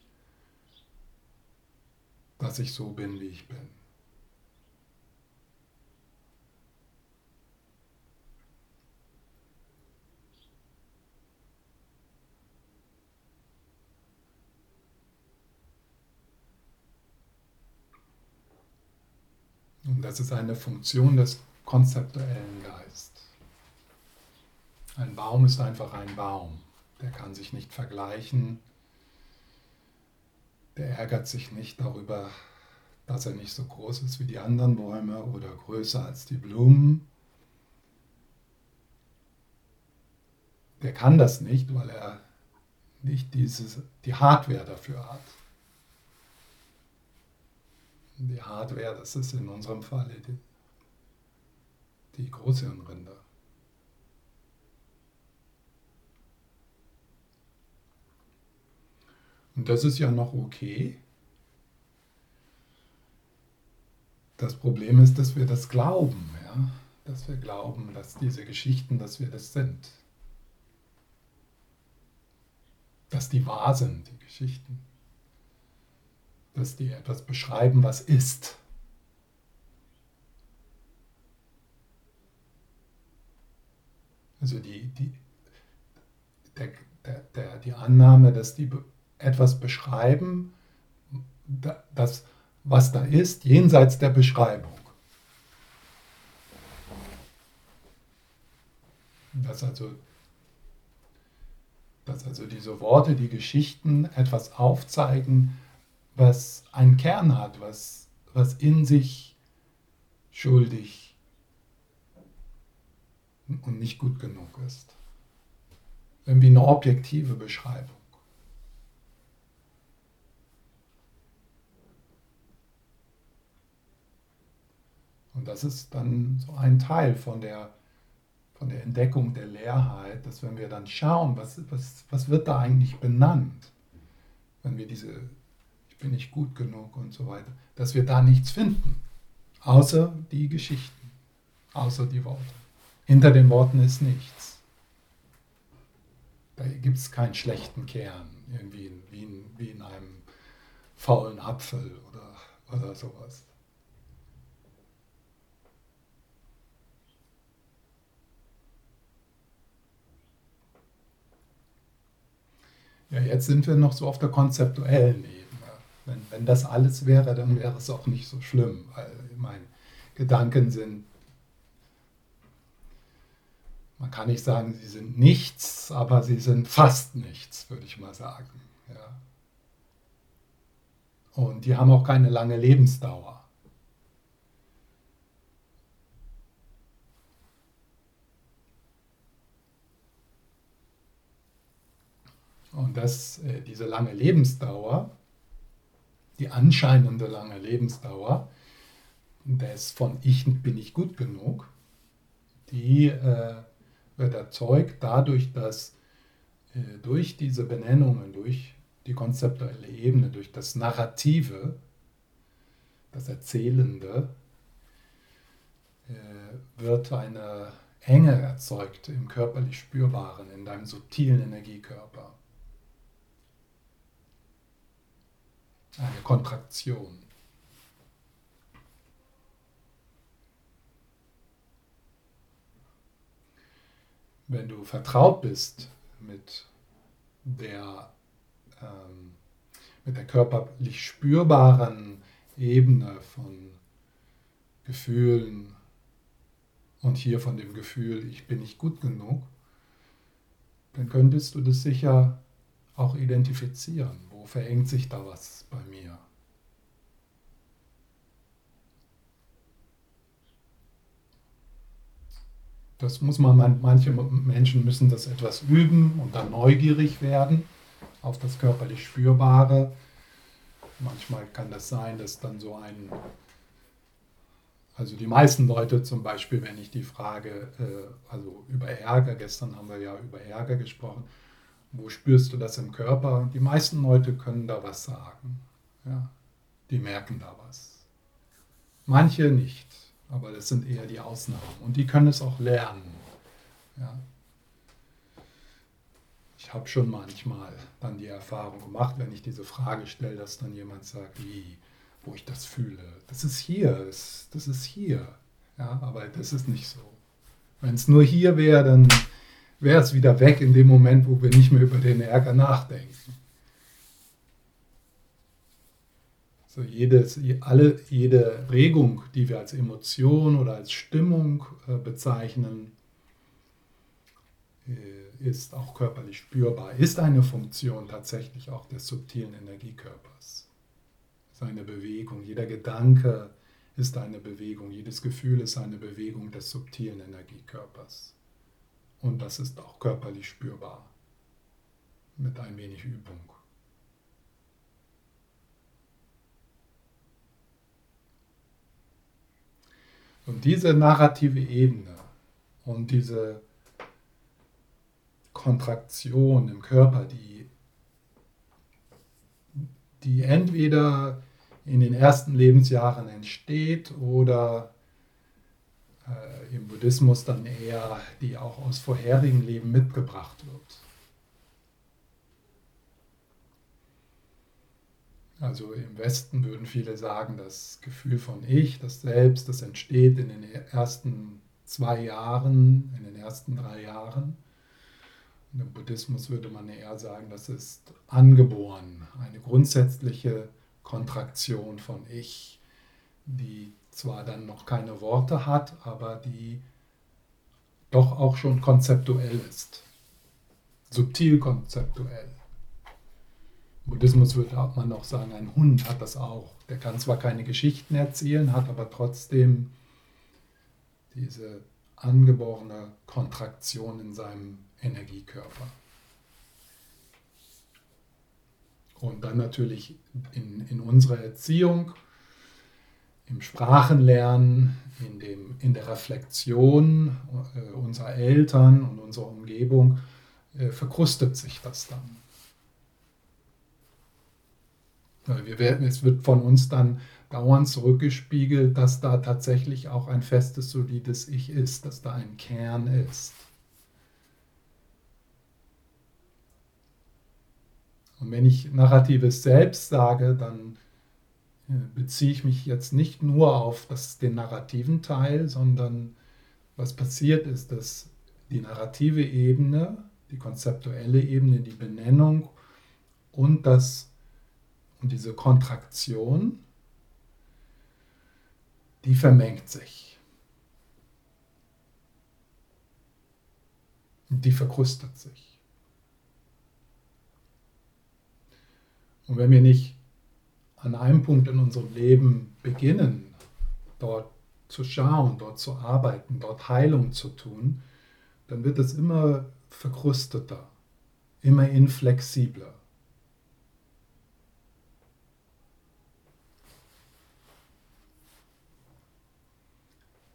dass ich so bin, wie ich bin. Und das ist eine Funktion des konzeptuellen Geistes. Ein Baum ist einfach ein Baum. Der kann sich nicht vergleichen. Der ärgert sich nicht darüber, dass er nicht so groß ist wie die anderen Bäume oder größer als die Blumen. Der kann das nicht, weil er nicht dieses, die Hardware dafür hat die Hardware, das ist in unserem Fall die, die Großhirnrinder. Und das ist ja noch okay. Das Problem ist, dass wir das glauben, ja? dass wir glauben, dass diese Geschichten, dass wir das sind. Dass die wahr sind, die Geschichten dass die etwas beschreiben, was ist. Also die, die, der, der, der, die Annahme, dass die etwas beschreiben, das, was da ist, jenseits der Beschreibung. Dass also, dass also diese Worte, die Geschichten etwas aufzeigen, was einen Kern hat, was, was in sich schuldig und nicht gut genug ist. Irgendwie eine objektive Beschreibung. Und das ist dann so ein Teil von der, von der Entdeckung der Leerheit, dass wenn wir dann schauen, was, was, was wird da eigentlich benannt, wenn wir diese bin nicht gut genug und so weiter, dass wir da nichts finden, außer die Geschichten, außer die Worte. Hinter den Worten ist nichts. Da gibt es keinen schlechten Kern, irgendwie wie in, wie in einem faulen Apfel oder, oder sowas. Ja, jetzt sind wir noch so auf der konzeptuellen Ebene. Wenn, wenn das alles wäre, dann wäre es auch nicht so schlimm, weil meine Gedanken sind, man kann nicht sagen, sie sind nichts, aber sie sind fast nichts, würde ich mal sagen. Ja. Und die haben auch keine lange Lebensdauer. Und das, äh, diese lange Lebensdauer, die anscheinende lange Lebensdauer des von ich bin ich gut genug, die äh, wird erzeugt dadurch, dass äh, durch diese Benennungen, durch die konzeptuelle Ebene, durch das Narrative, das Erzählende, äh, wird eine Enge erzeugt im körperlich Spürbaren, in deinem subtilen Energiekörper. Eine Kontraktion. Wenn du vertraut bist mit der, ähm, mit der körperlich spürbaren Ebene von Gefühlen und hier von dem Gefühl, ich bin nicht gut genug, dann könntest du das sicher auch identifizieren. Verengt sich da was bei mir? Das muss man, manche Menschen müssen das etwas üben und dann neugierig werden auf das körperlich Spürbare. Manchmal kann das sein, dass dann so ein, also die meisten Leute zum Beispiel, wenn ich die Frage, äh, also über Ärger, gestern haben wir ja über Ärger gesprochen, wo spürst du das im Körper? Die meisten Leute können da was sagen. Ja, die merken da was. Manche nicht, aber das sind eher die Ausnahmen. Und die können es auch lernen. Ja. Ich habe schon manchmal dann die Erfahrung gemacht, wenn ich diese Frage stelle, dass dann jemand sagt, wie, wo ich das fühle. Das ist hier, das, das ist hier. Ja, aber das ist nicht so. Wenn es nur hier wäre, dann wäre es wieder weg in dem Moment, wo wir nicht mehr über den Ärger nachdenken. So jedes, alle, jede Regung, die wir als Emotion oder als Stimmung äh, bezeichnen, äh, ist auch körperlich spürbar, ist eine Funktion tatsächlich auch des subtilen Energiekörpers. Ist eine Bewegung. Jeder Gedanke ist eine Bewegung. Jedes Gefühl ist eine Bewegung des subtilen Energiekörpers. Und das ist auch körperlich spürbar. Mit ein wenig Übung. Und diese narrative Ebene und diese Kontraktion im Körper, die, die entweder in den ersten Lebensjahren entsteht oder äh, im Buddhismus dann eher, die auch aus vorherigen Leben mitgebracht wird. Also im Westen würden viele sagen, das Gefühl von Ich, das Selbst, das entsteht in den ersten zwei Jahren, in den ersten drei Jahren. Und Im Buddhismus würde man eher sagen, das ist angeboren, eine grundsätzliche Kontraktion von Ich, die zwar dann noch keine Worte hat, aber die doch auch schon konzeptuell ist. Subtil konzeptuell. Im Buddhismus würde man auch sagen, ein Hund hat das auch. Der kann zwar keine Geschichten erzählen, hat aber trotzdem diese angeborene Kontraktion in seinem Energiekörper. Und dann natürlich in, in unserer Erziehung im Sprachenlernen, in, dem, in der Reflexion äh, unserer Eltern und unserer Umgebung äh, verkrustet sich das dann. Wir werden, es wird von uns dann dauernd zurückgespiegelt, dass da tatsächlich auch ein festes, solides Ich ist, dass da ein Kern ist. Und wenn ich narratives Selbst sage, dann beziehe ich mich jetzt nicht nur auf das, den narrativen Teil, sondern was passiert ist, dass die narrative Ebene, die konzeptuelle Ebene, die Benennung und das Und diese Kontraktion, die vermengt sich. Die verkrustet sich. Und wenn wir nicht an einem Punkt in unserem Leben beginnen, dort zu schauen, dort zu arbeiten, dort Heilung zu tun, dann wird es immer verkrusteter, immer inflexibler.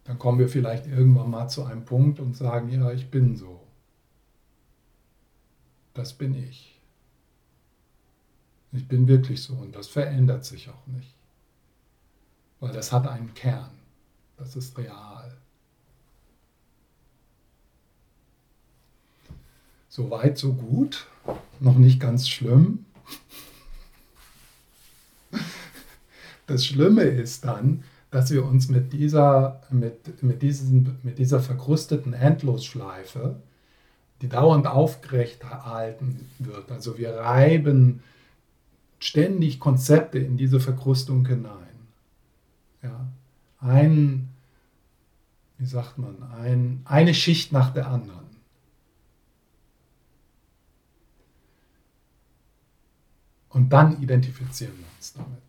Dann kommen wir vielleicht irgendwann mal zu einem Punkt und sagen, ja, ich bin so. Das bin ich. Ich bin wirklich so und das verändert sich auch nicht. Weil das hat einen Kern. Das ist real. So weit, so gut. Noch nicht ganz schlimm. Das Schlimme ist dann, dass wir uns mit dieser, mit, mit diesen, mit dieser verkrusteten Endlosschleife, die dauernd aufgerecht halten wird, also wir reiben ständig Konzepte in diese Verkrustung hinein. Ja, ein, wie sagt man, ein, eine Schicht nach der anderen. Und dann identifizieren wir uns damit.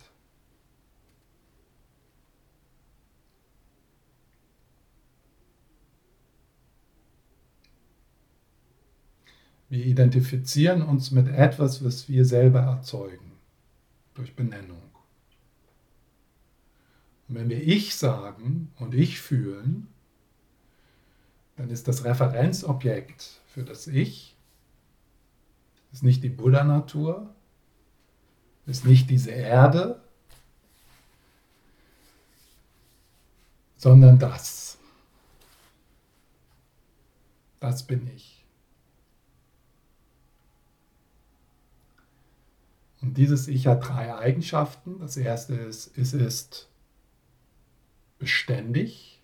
Wir identifizieren uns mit etwas, was wir selber erzeugen, durch Benennung. Und wenn wir Ich sagen und Ich fühlen, dann ist das Referenzobjekt für das Ich ist nicht die Buddha-Natur, ist nicht diese Erde, sondern das. Das bin ich. Und dieses Ich hat drei Eigenschaften. Das erste ist, es ist beständig.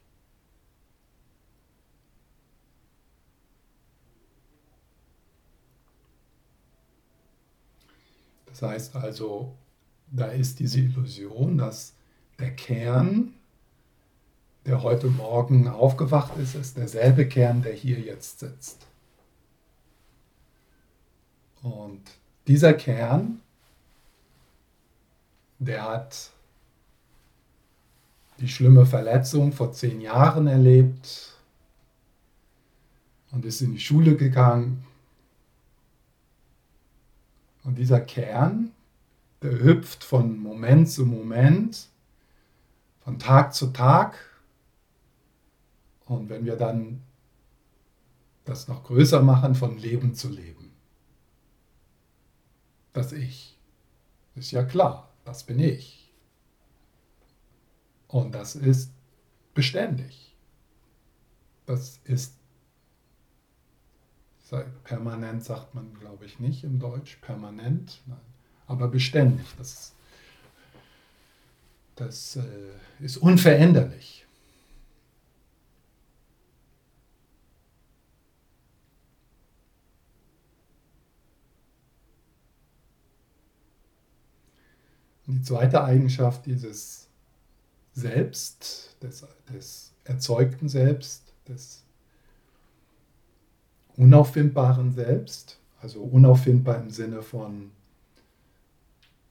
Das heißt also, da ist diese Illusion, dass der Kern, der heute Morgen aufgewacht ist, ist derselbe Kern, der hier jetzt sitzt. Und dieser Kern, der hat die schlimme Verletzung vor zehn Jahren erlebt und ist in die Schule gegangen. Und dieser Kern, der hüpft von Moment zu Moment, von Tag zu Tag. Und wenn wir dann das noch größer machen, von Leben zu Leben. Das Ich. Ist ja klar, das bin ich. Und das ist beständig. Das ist permanent, sagt man, glaube ich, nicht im Deutsch. Permanent, nein. aber beständig. Das, das äh, ist unveränderlich. Die zweite Eigenschaft dieses selbst, des, des erzeugten Selbst, des unauffindbaren Selbst, also unauffindbar im Sinne von,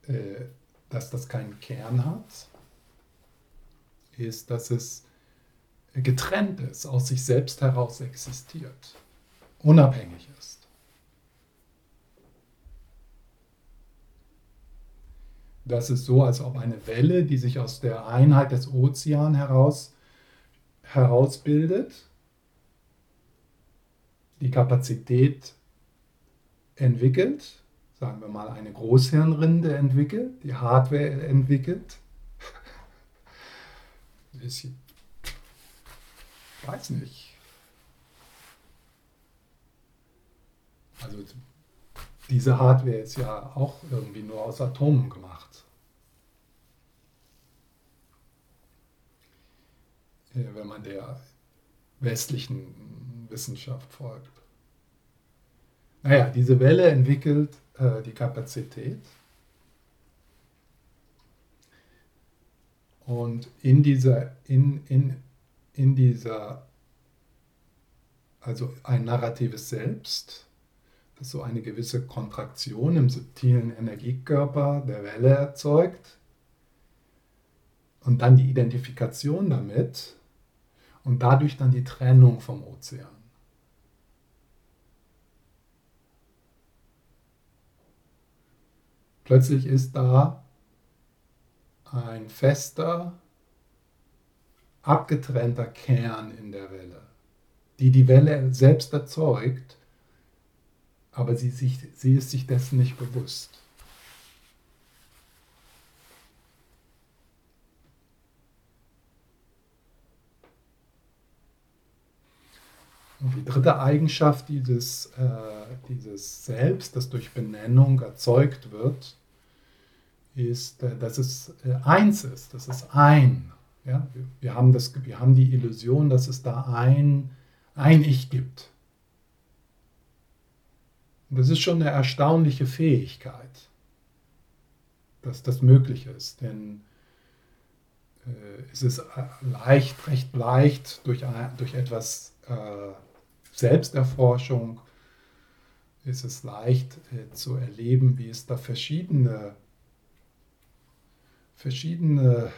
äh, dass das keinen Kern hat, ist, dass es getrennt ist, aus sich selbst heraus existiert, unabhängig ist. Das ist so, als ob eine Welle, die sich aus der Einheit des Ozeans heraus, herausbildet, die Kapazität entwickelt, sagen wir mal eine Großhirnrinde entwickelt, die Hardware entwickelt. Ich weiß nicht. Also diese Hardware ist ja auch irgendwie nur aus Atomen gemacht. Wenn man der westlichen Wissenschaft folgt. Naja, diese Welle entwickelt äh, die Kapazität Und in dieser, in, in, in dieser, also ein narratives Selbst, das so eine gewisse Kontraktion im subtilen Energiekörper der Welle erzeugt und dann die Identifikation damit und dadurch dann die Trennung vom Ozean. Plötzlich ist da ein fester, abgetrennter Kern in der Welle, die die Welle selbst erzeugt, aber sie, sich, sie ist sich dessen nicht bewusst. Und die dritte Eigenschaft dieses, äh, dieses Selbst, das durch Benennung erzeugt wird, ist, äh, dass es äh, eins ist, dass es ein. Ja? Wir, wir, haben das, wir haben die Illusion, dass es da ein, ein Ich gibt. Und das ist schon eine erstaunliche Fähigkeit, dass das möglich ist. Denn äh, es ist äh, leicht, recht leicht durch, durch etwas äh, Selbsterforschung ist es leicht äh, zu erleben, wie es da verschiedene verschiedene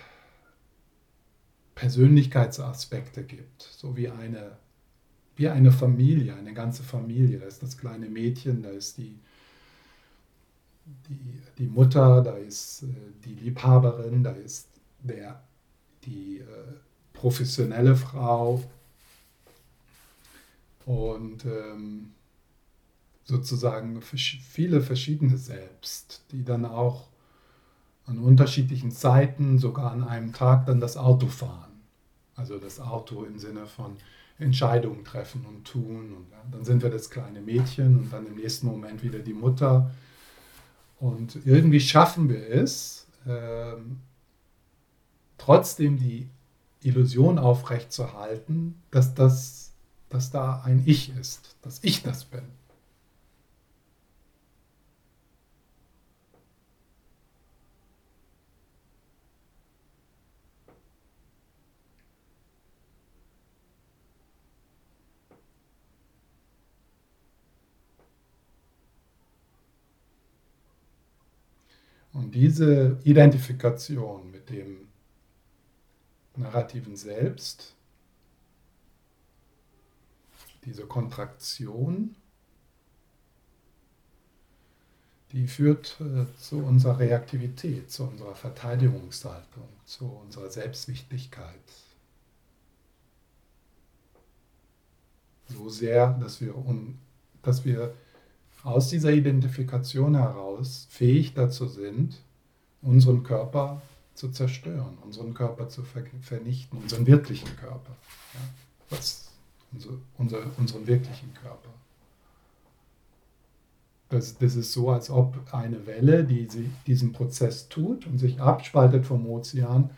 Persönlichkeitsaspekte gibt, so wie eine, wie eine Familie, eine ganze Familie. Da ist das kleine Mädchen, da ist die, die, die Mutter, da ist äh, die Liebhaberin, da ist der, die äh, professionelle Frau und ähm, sozusagen viele verschiedene Selbst, die dann auch an unterschiedlichen Zeiten, sogar an einem Tag dann das Auto fahren. Also das Auto im Sinne von Entscheidungen treffen und tun. Und dann sind wir das kleine Mädchen und dann im nächsten Moment wieder die Mutter. Und irgendwie schaffen wir es, äh, trotzdem die Illusion aufrechtzuerhalten, dass, das, dass da ein Ich ist, dass ich das bin. Und diese Identifikation mit dem narrativen Selbst, diese Kontraktion, die führt äh, zu unserer Reaktivität, zu unserer Verteidigungshaltung, zu unserer Selbstwichtigkeit. So sehr, dass wir, un, dass wir aus dieser Identifikation heraus fähig dazu sind, unseren Körper zu zerstören, unseren Körper zu vernichten, unseren wirklichen Körper. Ja, was, unser, unser, unseren wirklichen Körper. Das, das ist so, als ob eine Welle, die sie, diesen Prozess tut und sich abspaltet vom Ozean,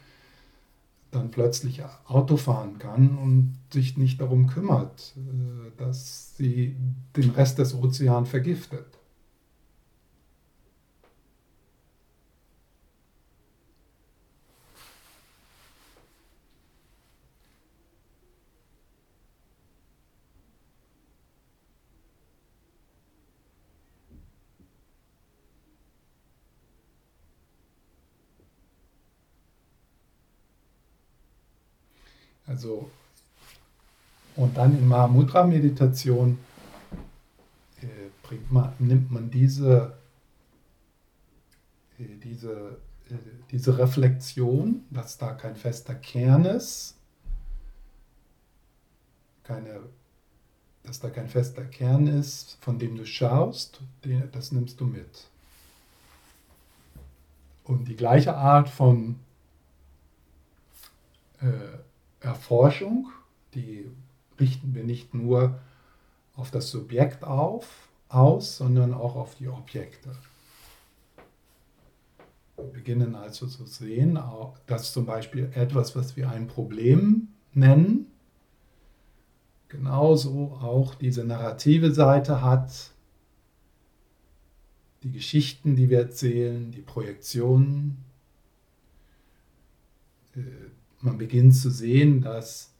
dann plötzlich Auto fahren kann und sich nicht darum kümmert, äh, dass sie den Rest des Ozeans vergiftet. Also, und dann in Mahamudra-Meditation äh, man, nimmt man diese, äh, diese, äh, diese Reflexion, dass da kein fester Kern ist, keine, dass da kein fester Kern ist, von dem du schaust, das nimmst du mit. Und die gleiche Art von äh, Erforschung, die richten wir nicht nur auf das Subjekt auf, aus, sondern auch auf die Objekte. Wir beginnen also zu sehen, dass zum Beispiel etwas, was wir ein Problem nennen, genauso auch diese narrative Seite hat, die Geschichten, die wir erzählen, die Projektionen, man beginnt zu sehen, dass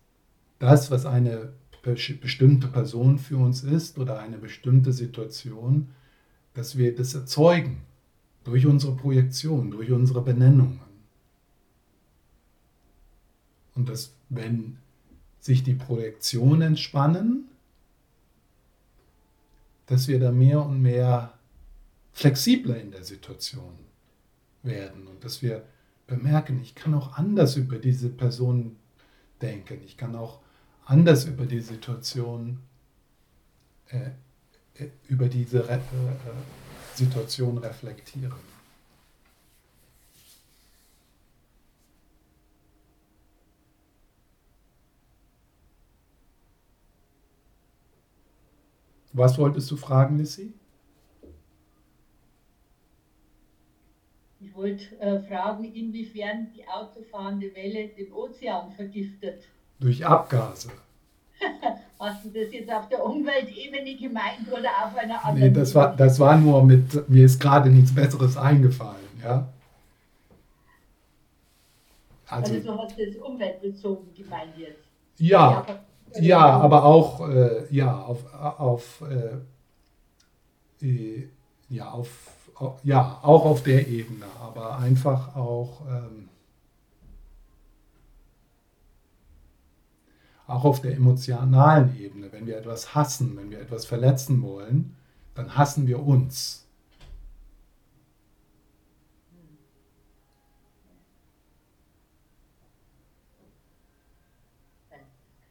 das, was eine bestimmte Person für uns ist oder eine bestimmte Situation, dass wir das erzeugen durch unsere Projektion, durch unsere Benennungen. Und dass, wenn sich die Projektionen entspannen, dass wir da mehr und mehr flexibler in der Situation werden und dass wir bemerken, ich kann auch anders über diese Person denken, ich kann auch anders über die Situation, äh, äh über diese Re äh, äh, Situation reflektieren. Was wolltest du fragen, Lissy? Ich wollte äh, fragen, inwiefern die autofahrende Welle den Ozean vergiftet. Durch Abgase. Hast du das jetzt auf der Umweltebene gemeint oder auf einer anderen? Nee, das war, das war nur mit, mir ist gerade nichts Besseres eingefallen, ja. Also, also du hast das umweltbezogen gemeint jetzt. Ja, ja, ja aber auch, äh, ja, auf, auf, äh, äh ja, auf, ja, auch auf der Ebene, aber einfach auch, ähm, auch auf der emotionalen Ebene, wenn wir etwas hassen, wenn wir etwas verletzen wollen, dann hassen wir uns.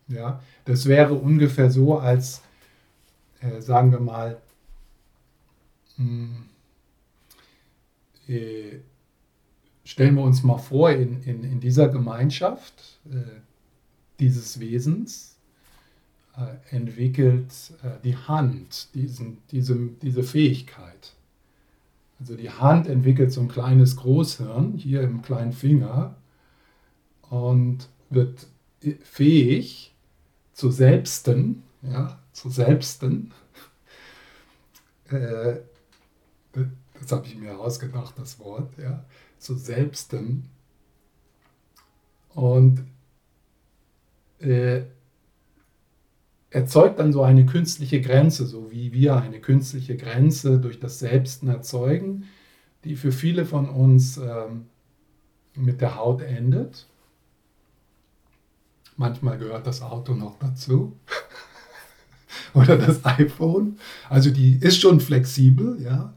Ja, das wäre ungefähr so, als äh, sagen wir mal, mh, hm, äh, stellen wir uns mal vor, in, in, in dieser Gemeinschaft, äh, dieses Wesens äh, entwickelt äh, die Hand diesen, diese, diese Fähigkeit. Also die Hand entwickelt so ein kleines Großhirn hier im kleinen Finger und wird fähig zu Selbsten, ja, zu Selbsten. Das habe ich mir ausgedacht, das Wort, ja, zu Selbsten. Und äh, erzeugt dann so eine künstliche Grenze, so wie wir eine künstliche Grenze durch das Selbsten erzeugen, die für viele von uns ähm, mit der Haut endet. Manchmal gehört das Auto noch dazu oder das iPhone. Also die ist schon flexibel, ja.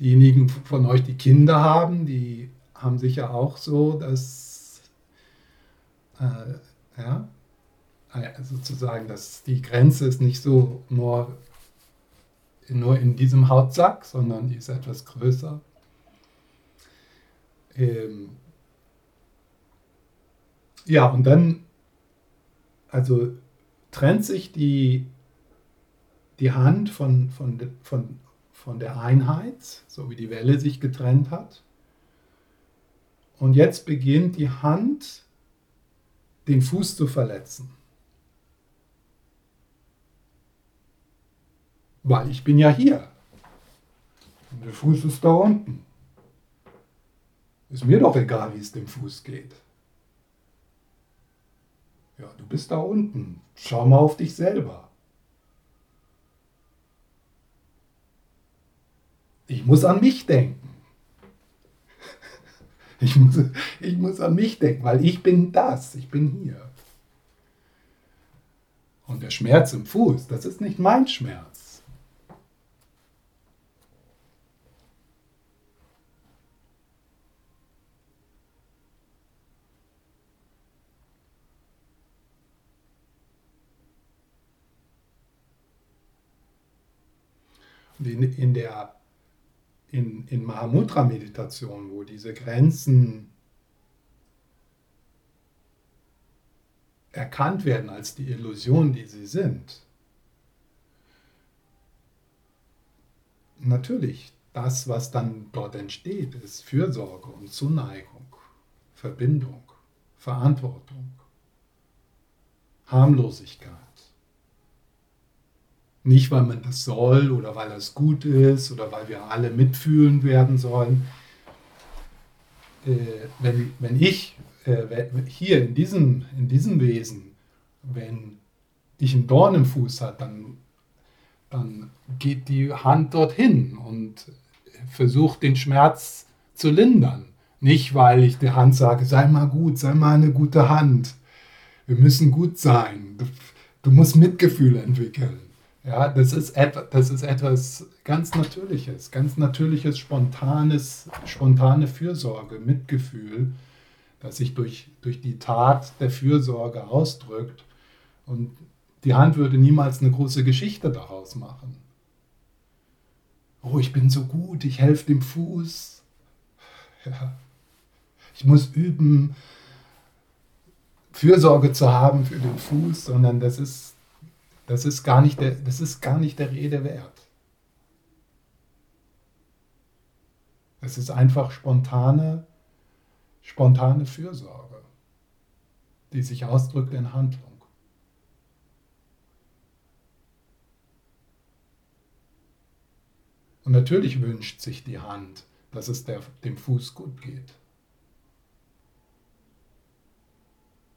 Diejenigen von euch, die Kinder haben, die haben sicher auch so, dass äh, ja? Äh, sozusagen, dass die Grenze ist nicht so nur, nur in diesem Hautsack, sondern die ist etwas größer. Ähm ja, und dann, also trennt sich die, die Hand von, von, von, von der Einheit, so wie die Welle sich getrennt hat. Und jetzt beginnt die Hand den Fuß zu verletzen. Weil ich bin ja hier. Und der Fuß ist da unten. Ist mir doch egal, wie es dem Fuß geht. Ja, du bist da unten. Schau mal auf dich selber. Ich muss an mich denken. Ich muss, ich muss an mich denken, weil ich bin das, ich bin hier. Und der Schmerz im Fuß, das ist nicht mein Schmerz. Und in, in der in, in Mahamudra-Meditation, wo diese Grenzen erkannt werden als die Illusion, die sie sind. Natürlich, das, was dann dort entsteht, ist Fürsorge und Zuneigung, Verbindung, Verantwortung, Harmlosigkeit. Nicht, weil man das soll oder weil das gut ist oder weil wir alle mitfühlen werden sollen. Äh, wenn, wenn ich äh, hier in diesem, in diesem Wesen, wenn ich einen Dorn im Fuß habe, dann, dann geht die Hand dorthin und versucht den Schmerz zu lindern. Nicht, weil ich der Hand sage, sei mal gut, sei mal eine gute Hand. Wir müssen gut sein. Du musst Mitgefühl entwickeln. Ja, das ist, das ist etwas ganz Natürliches, ganz natürliches, spontanes, spontane Fürsorge, Mitgefühl, das sich durch, durch die Tat der Fürsorge ausdrückt. Und die Hand würde niemals eine große Geschichte daraus machen. Oh, ich bin so gut, ich helfe dem Fuß. Ja. Ich muss üben, Fürsorge zu haben für den Fuß, sondern das ist, das ist, gar, nicht der, das ist gar nicht der Rede wert. Es ist einfach spontane, spontane Fürsorge, die sich ausdrückt in Handlung. Und natürlich wünscht sich die Hand, dass es der, dem Fuß gut geht.